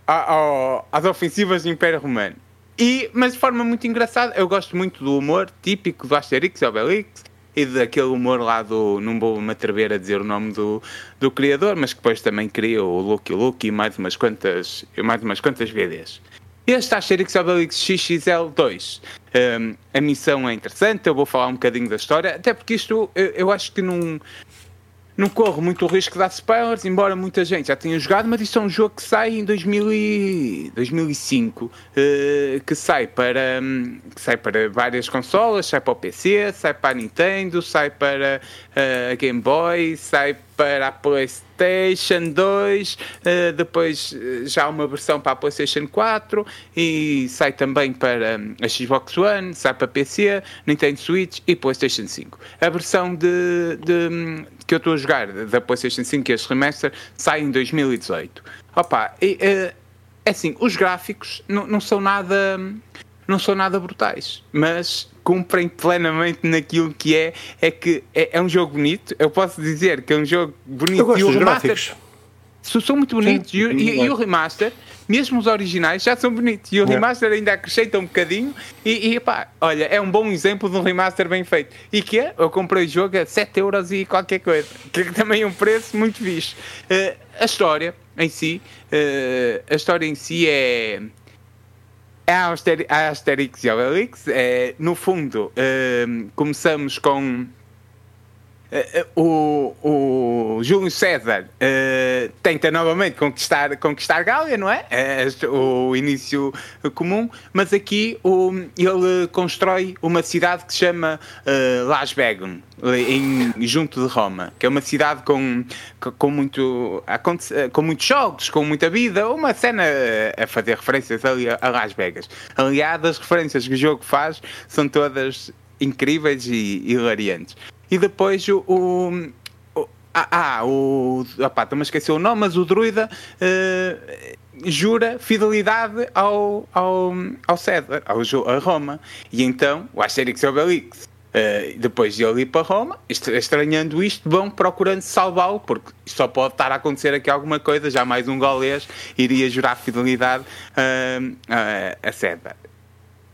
às ofensivas do Império Romano. E, mas de forma muito engraçada, eu gosto muito do humor típico do Asterix e Obelix e daquele humor lá do. Não vou me atrever a dizer o nome do, do criador, mas que depois também criou o Lucky Luke e mais umas quantas, mais umas quantas VDs. Este Asterix Obelix XXL2. Um, a missão é interessante, eu vou falar um bocadinho da história, até porque isto eu, eu acho que não, não corre muito o risco de dar spoilers, embora muita gente já tenha jogado, mas isto é um jogo que sai em 2000 e 2005, uh, que, sai para, um, que sai para várias consolas, sai para o PC, sai para a Nintendo, sai para uh, a Game Boy, sai para a PlayStation 2, uh, eh, depois já uma versão para a PlayStation 4 e sai também para hum, a Xbox One, sai para PC, Nintendo Switch e PlayStation 5. A versão de, de hum, que eu estou a jogar da PlayStation 5, este remaster, sai em 2018. Opa, e, é assim, os gráficos não, não são nada não são nada brutais, mas cumprem plenamente naquilo que é, é que é, é um jogo bonito. Eu posso dizer que é um jogo bonito eu gosto e o remaster gráficos. são muito bonitos Sim, e, e, e, o remaster mesmo os originais já são bonitos. E o remaster ainda acrescenta um bocadinho. E, e pá, olha, é um bom exemplo de um remaster bem feito. E que é? Eu comprei o jogo a 7 euros e qualquer coisa. Que também é um preço muito fixe. Uh, a história em si, uh, a história em si é. É a, Aster a Asterix e Obelix. É, no fundo, uh, começamos com o, o Júlio César uh, tenta novamente conquistar, conquistar Gália, não é? o início comum, mas aqui o, ele constrói uma cidade que se chama uh, Las Vegas, em, junto de Roma, que é uma cidade com, com, muito, com muitos jogos, com muita vida, uma cena a fazer referências ali a Las Vegas. Aliás, as referências que o jogo faz são todas incríveis e hilariantes. E depois o. o, ah, ah, o. Opá, também esqueci o nome, mas o druida uh, jura fidelidade ao, ao, ao César, ao, a Roma. E então o Asterix e Obelix, uh, depois de ele ir para Roma, estranhando isto, vão procurando salvá-lo, porque só pode estar a acontecer aqui alguma coisa. Já mais um galês iria jurar fidelidade uh, a César.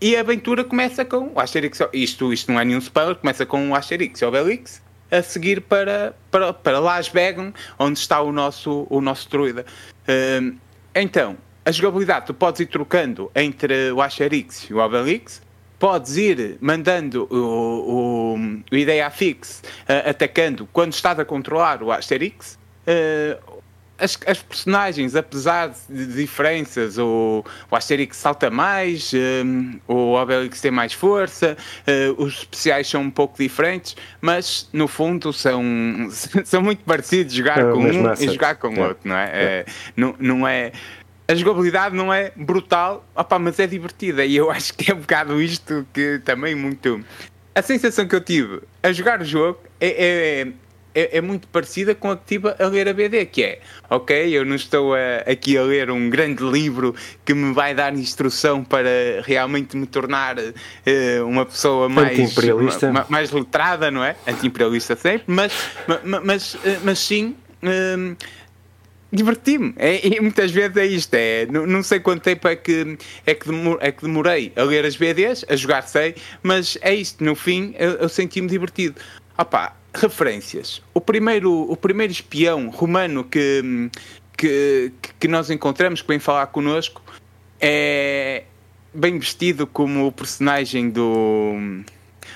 E a aventura começa com o Asterix. Isto, isto não é nenhum spoiler, começa com o Asterix e Obelix a seguir para, para, para Las Vegas, onde está o nosso, o nosso druida. Uh, então, a jogabilidade tu podes ir trocando entre o Asterix e o Obelix, podes ir mandando o, o, o Ideia Fix uh, atacando quando estás a controlar o Asterix. Uh, as, as, personagens, apesar de diferenças, o, o Asterix salta mais, um, o Obelix tem mais força, uh, os especiais são um pouco diferentes, mas no fundo são, são muito parecidos jogar é, com um massa. e jogar com o é. outro, não é? é. é não, não é a jogabilidade não é brutal, opa, mas é divertida. E eu acho que é um bocado isto que também muito. A sensação que eu tive a jogar o jogo é, é, é, muito parecida com a que tive a ler a BD, que é, ok, eu não estou a, aqui a ler um grande livro que me vai dar instrução para realmente me tornar uh, uma pessoa mais, ma, mais letrada, não é? Anti-imperialista sempre, mas, mas, mas, eh, mas sim... Um, diverti-me. É, e muitas vezes é isto. É, não, não sei quanto tempo é que, é, que demor, é que demorei a ler as BDs, a jogar sei, mas é isto. No fim, eu, eu senti-me divertido. Opá, referências. O primeiro, o primeiro espião romano que, que, que nós encontramos, que vem falar connosco, é bem vestido como o personagem do,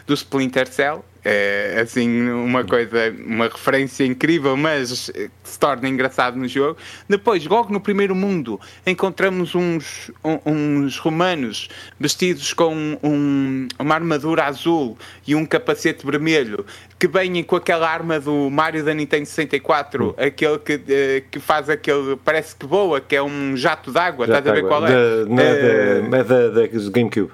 do Splinter Cell é assim uma coisa, uma referência incrível, mas se torna engraçado no jogo. Depois, logo no primeiro mundo, encontramos uns, uns romanos vestidos com um, uma armadura azul e um capacete vermelho que vêm com aquela arma do Mario da Nintendo 64, hum. aquele que, eh, que faz aquele, parece que voa, que é um jato d'água, estás a ver qual é? Da, é, é da, da GameCube.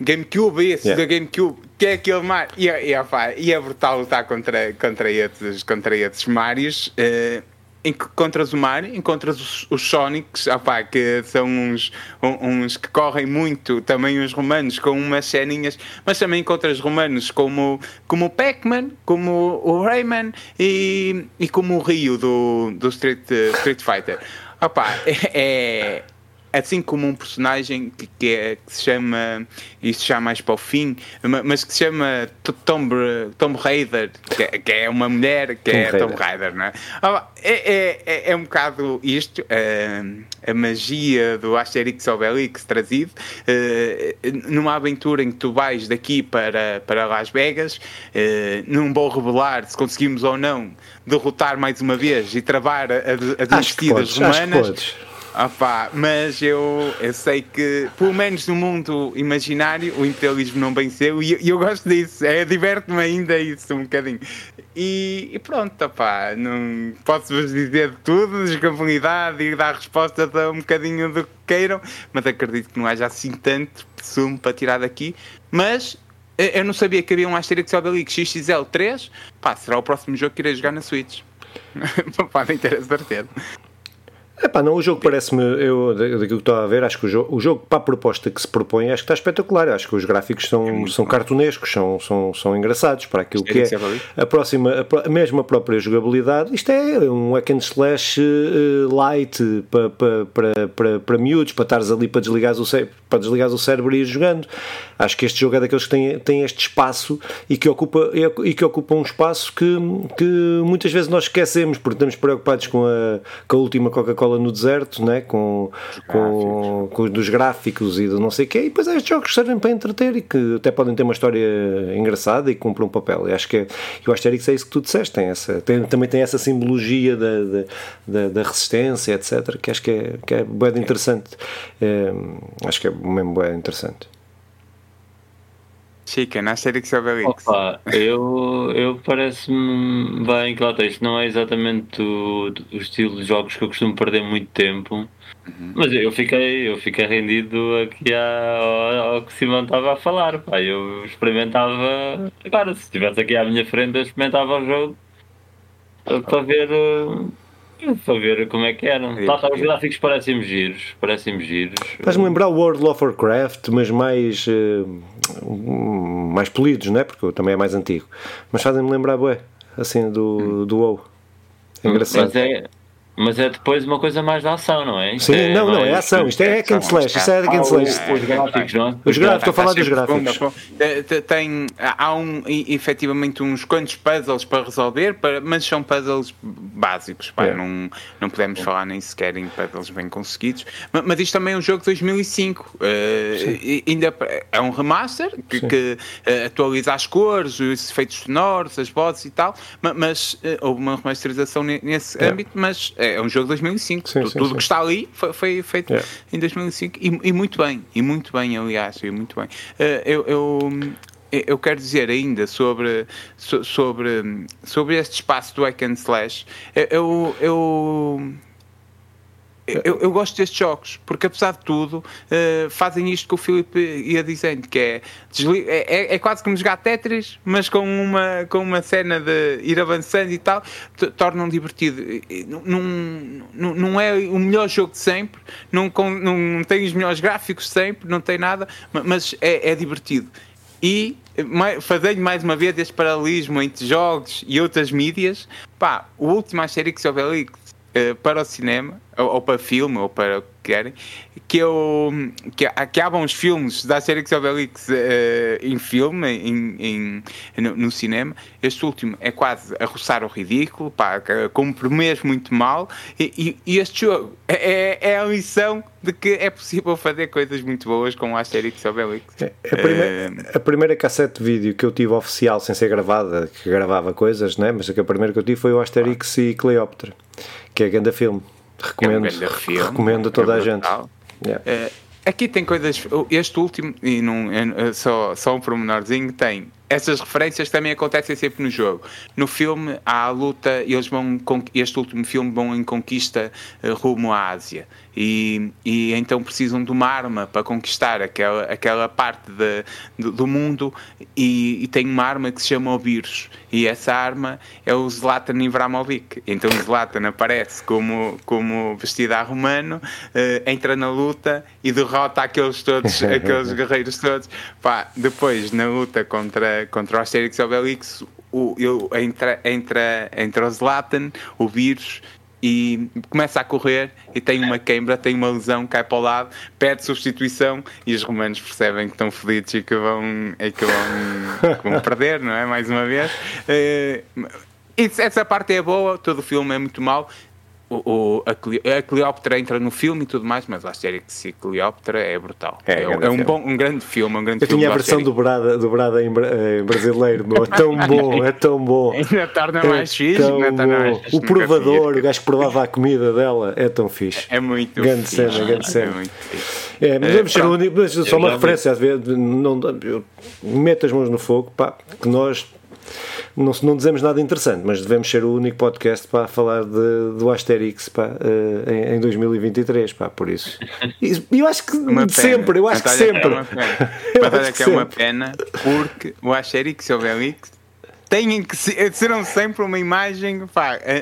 GameCube, esse yeah. da GameCube, que é aquele Mario. E, e, e é brutal lutar contra, contra, esses, contra esses Marios. Uh, encontras o Mario, encontras os, os Sonics, opá, que são uns, uns que correm muito, também os romanos com umas ceninhas, mas também encontras romanos como, como o Pac-Man, como o Rayman e, e como o Rio do, do Street, Street Fighter. Opá, é, é assim como um personagem que, que, é, que se chama, isso já mais para o fim, mas que se chama Tomb, Tomb Raider, que, é, que é uma mulher que Tomb é Raider. Tomb Raider, não é? Ah, é, é, é, é um bocado isto, a, a magia do Asterix Obelix trazido, eh, numa aventura em que tu vais daqui para, para Las Vegas, não vou revelar se conseguimos ou não derrotar mais uma vez e travar a, a dinastia das romanas ah pá, mas eu, eu sei que, pelo menos no mundo imaginário, o imperialismo não venceu e, e eu gosto disso. É, Diverte-me ainda isso um bocadinho. E, e pronto, opá, não posso-vos dizer de tudo, descambonidade e dar respostas a um bocadinho do que queiram, mas acredito que não haja assim tanto sumo para tirar daqui. Mas eu não sabia que havia um Asterix Obelix XXL3. Pá, será o próximo jogo que irei jogar na Switch. Podem ter a certeza. Epá, não, o jogo parece-me, eu daquilo que estou a ver, acho que o jogo, o jogo para a proposta que se propõe, acho que está espetacular. Acho que os gráficos são, é são cartunescos, são, são, são engraçados para aquilo que é. A próxima, a, mesmo a própria jogabilidade, isto é um hack and slash uh, light para, para, para, para, para miúdos, para estares ali para desligares o save para desligar o cérebro e ir jogando. Acho que este jogo é daqueles que tem, tem este espaço e que ocupa, e que ocupa um espaço que, que muitas vezes nós esquecemos, porque estamos preocupados com a, com a última Coca-Cola no deserto, né? com, com, com os dos gráficos e do não sei o quê, e depois estes jogos que servem para entreter e que até podem ter uma história engraçada e cumprem um papel. Eu acho que é, eu acho que é isso que tu disseste, tem essa, tem, também tem essa simbologia da, da, da, da resistência, etc., que acho que é, que é bem interessante. É, acho que é mesmo bem interessante. Chica, na série que Obelix. Opa, eu, eu parece-me bem que lá está. Isto não é exatamente o, o, estilo de jogos que eu costumo perder muito tempo. Uhum. Mas eu fiquei, eu fiquei rendido aqui ao, ao que Simão estava a falar. Pá. Eu experimentava. Agora, se estivesse aqui à minha frente, eu experimentava o jogo para ver para ver como é que eram. É, tá, tá, os gráficos parecem giros. Parecem giros. Faz-me lembrar o World of Warcraft, mas mais. Uh, mais polidos, não é? Porque também é mais antigo. Mas fazem-me lembrar, bué, assim, do, do WoW. É engraçado. Mas é, mas é depois uma coisa mais da ação, não é? Isto Sim, é não, não, é ação. Isto é hack and slash. Isto é hack and slash. Os gráficos, não é? Os gráficos, estou a falar dos gráficos. Tem, há um, efetivamente uns quantos puzzles para resolver, mas são puzzles básicos. Pá, é. não, não podemos falar nem sequer em puzzles bem conseguidos. Mas isto também é um jogo de 2005. Uh, ainda é um remaster que, que uh, atualiza as cores, os efeitos sonoros, as vozes e tal. Mas uh, houve uma remasterização nesse é. âmbito, mas é um jogo de 2005. Sim, tudo sim, que está ali foi, foi feito yeah. em 2005 e, e, muito bem, e muito bem, aliás, e muito bem. Uh, eu, eu, eu quero dizer ainda sobre, sobre, sobre este espaço do hack and slash. Eu, eu, eu, eu, gosto destes jogos, porque apesar de tudo, uh, fazem isto que o Filipe ia dizendo, que é, é, é, é, quase como jogar Tetris, mas com uma, com uma cena de ir avançando e tal, tornam divertido. Não, não, não é o melhor jogo de sempre, não, não tem os melhores gráficos sempre, não tem nada, mas é, é divertido. E fazendo mais uma vez este paralelismo entre jogos e outras mídias, pá, o último Asterix Obelix para o cinema ou, ou, para filme, ou para o que querem, que, eu, que, que há bons filmes da Asterix Obelix uh, em filme, em, em no, no, cinema. Este último é quase a roçar o ridículo, pá, cumpre mesmo muito mal. E, e, e este jogo é, é, é, a lição de que é possível fazer coisas muito boas com o Asterix Obelix. É, a, primeira, uh, a primeira cassete de vídeo que eu tive oficial, sem ser gravada, que gravava coisas, né? mas a primeira que eu tive foi o Asterix ah. e Cleópatra, que é grande filme. Recomendo, é um filme, recomendo a toda é a gente. Yeah. Uh, aqui tem coisas. Este último, e não, é, só, só um pormenorzinho, tem essas referências também acontecem sempre no jogo. No filme há a luta, eles vão este último filme vão em conquista uh, rumo à Ásia e, e então precisam de uma arma para conquistar aquela, aquela parte de, de do mundo e, e, tem uma arma que se chama o vírus e essa arma é o Zlatan Ibrahimovic. Então o Zlatan aparece como, como vestido a romano, uh, entra na luta e derrota aqueles todos, aqueles guerreiros todos. Pá, depois na luta contra contra o Asterix Obelix, o, eu, entra, entra, entra o Zlatan, o vírus, e começa a correr e tem uma queimbra, tem uma lesão, cai para o lado, pede substituição e os romanos percebem que estão fodidos e que vão, e que vão, que vão perder, não é? Mais uma vez. Uh, essa parte é boa, todo o filme é muito mau o, a, Cleópatra entra no filme e tudo mais, mas a Asterix e Cleópatra é brutal. É, é, é um, bom, um grande filme. Um grande Eu filme tinha a versão dobrada, dobrada em, em brasileiro, meu. é tão bom, é tão bom. Ainda torna é mais fixe. Mais o provador, o gajo que provava a comida dela, é tão fixe. É muito grande fixe. cena, grande é cena. É muito fixe. É, mas vamos ser o único, mas só uma referência, às vezes, não, mete as mãos no fogo, pá, que nós não, não dizemos nada interessante, mas devemos ser o único podcast para falar de, do Asterix pá, uh, em, em, 2023, pá, por isso. E eu acho que uma sempre, eu acho que sempre. É uma pena. Mas olha que é uma pena, porque o Asterix e o Obelix têm que ser, serão sempre uma imagem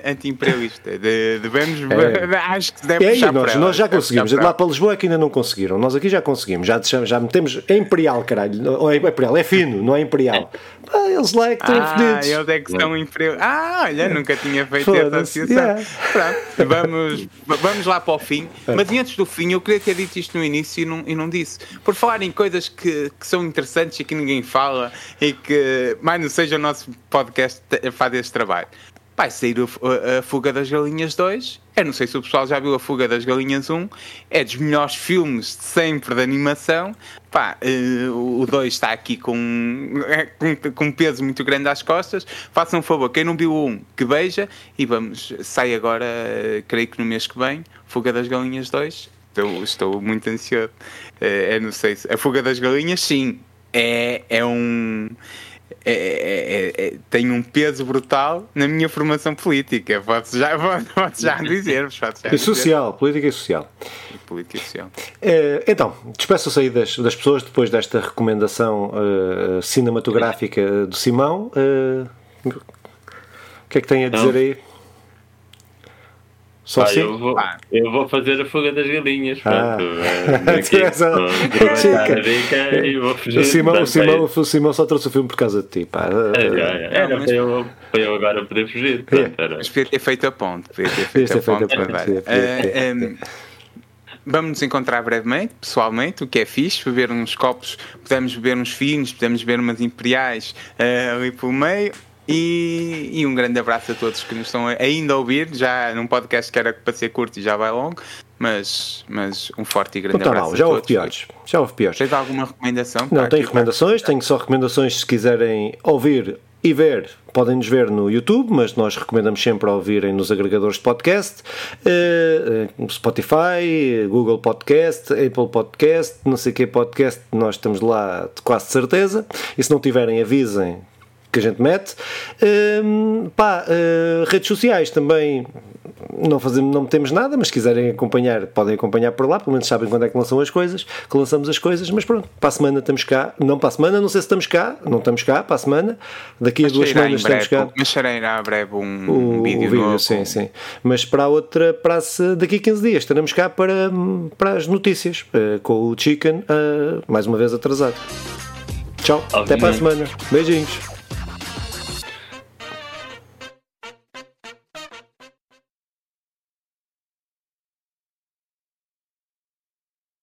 anti-imperialista. Devemos, é. acho que devemos é aí, nós, nós já conseguimos. Lá para Lisboa é que ainda não conseguiram. Nós aqui já conseguimos. Já, já metemos. É imperial, caralho. Ou é imperial, é fino, não é imperial. Ah, eles lá é que estão ah, fedidos. eles é que estão em frio. Ah, olha, nunca tinha feito essa associação. yeah. Pronto, vamos, vamos lá para o fim. Mas e antes do fim, eu queria ter dito isto no início e não, e não disse. Por falar em coisas que, que são interessantes e que ninguém fala e que, mais não seja o nosso podcast faz esse trabalho. Vai sair a, Fuga das Galinhas 2. Eu não sei se o pessoal já viu a Fuga das Galinhas 1. É dos melhores filmes de sempre de animação. Pá, eh, o 2 está aqui com, com, com um peso muito grande às costas. Façam um favor, quem não viu o 1, que beija. E vamos, sai agora, eh, creio que no mês que vem, Fuga das Galinhas 2. Estou, estou muito ansioso. Eh, eu não sei se. A Fuga das Galinhas, sim, é, é um. É- é- é- é- tem um peso brutal na minha formação política. Posso já, posso já dizer-vos. posso já E dizer. social, política e social. Política e social. Então, despeço-se aí das, das pessoas depois desta recomendação eh, cinematográfica do Simão. Eh, o que é que tem a dizer aí? Só assim? eu, vou, Pá. eu vou fazer a fuga das galinhas. Ah. Pronto. É, vou fugir. O Simão, o, Simão, o Simão só trouxe o filme por causa de ti. Pá. é- é- é- Era Não, mas- para eu, para eu agora poder fugir. Pronto, era. Mas podia ter feito a ponte. Podia ter feito a feito ponte. a. Ah, ehm, Vamos nos encontrar brevemente, pessoalmente, o que é fixe, beber uns copos, podemos beber uns finos, podemos beber umas imperiais ah, ali pelo meio. E, e um grande abraço a todos que nos estão ainda a ouvir, já num podcast que era para ser curto e já vai longo, mas, mas um forte e grande está abraço mal, já a houve todos. piores. Já houve piores. Tens alguma recomendação? Não, tenho recomendações, tenho só recomendações se quiserem ouvir e ver, podem nos ver no YouTube, mas nós recomendamos sempre ouvirem nos agregadores de podcast, eh, eh, Spotify, Google Podcast, Apple Podcast, não sei que podcast, nós estamos lá de quase certeza, e se não tiverem avisem que a gente mete. Hum, pá, eh, redes sociais também não, fazemos, não metemos nada, mas se quiserem acompanhar, podem acompanhar por lá, pelo menos sabem quando é que lançam as coisas, que lançamos as coisas, mas pronto, para a semana estamos cá, não para a semana, não sei se estamos cá, não estamos cá, para a semana, daqui a Mas duas semanas em estamos breve, cá. Mas sairá em breve um, O, vídeo, o vídeo, novo. sim, sim. Mas para a outra praça, daqui a 15 dias, estaremos cá para, para as notícias, eh, com o Chicken, eh, mais uma vez atrasado. Tchau, até para a Obviamente. semana. Beijinhos.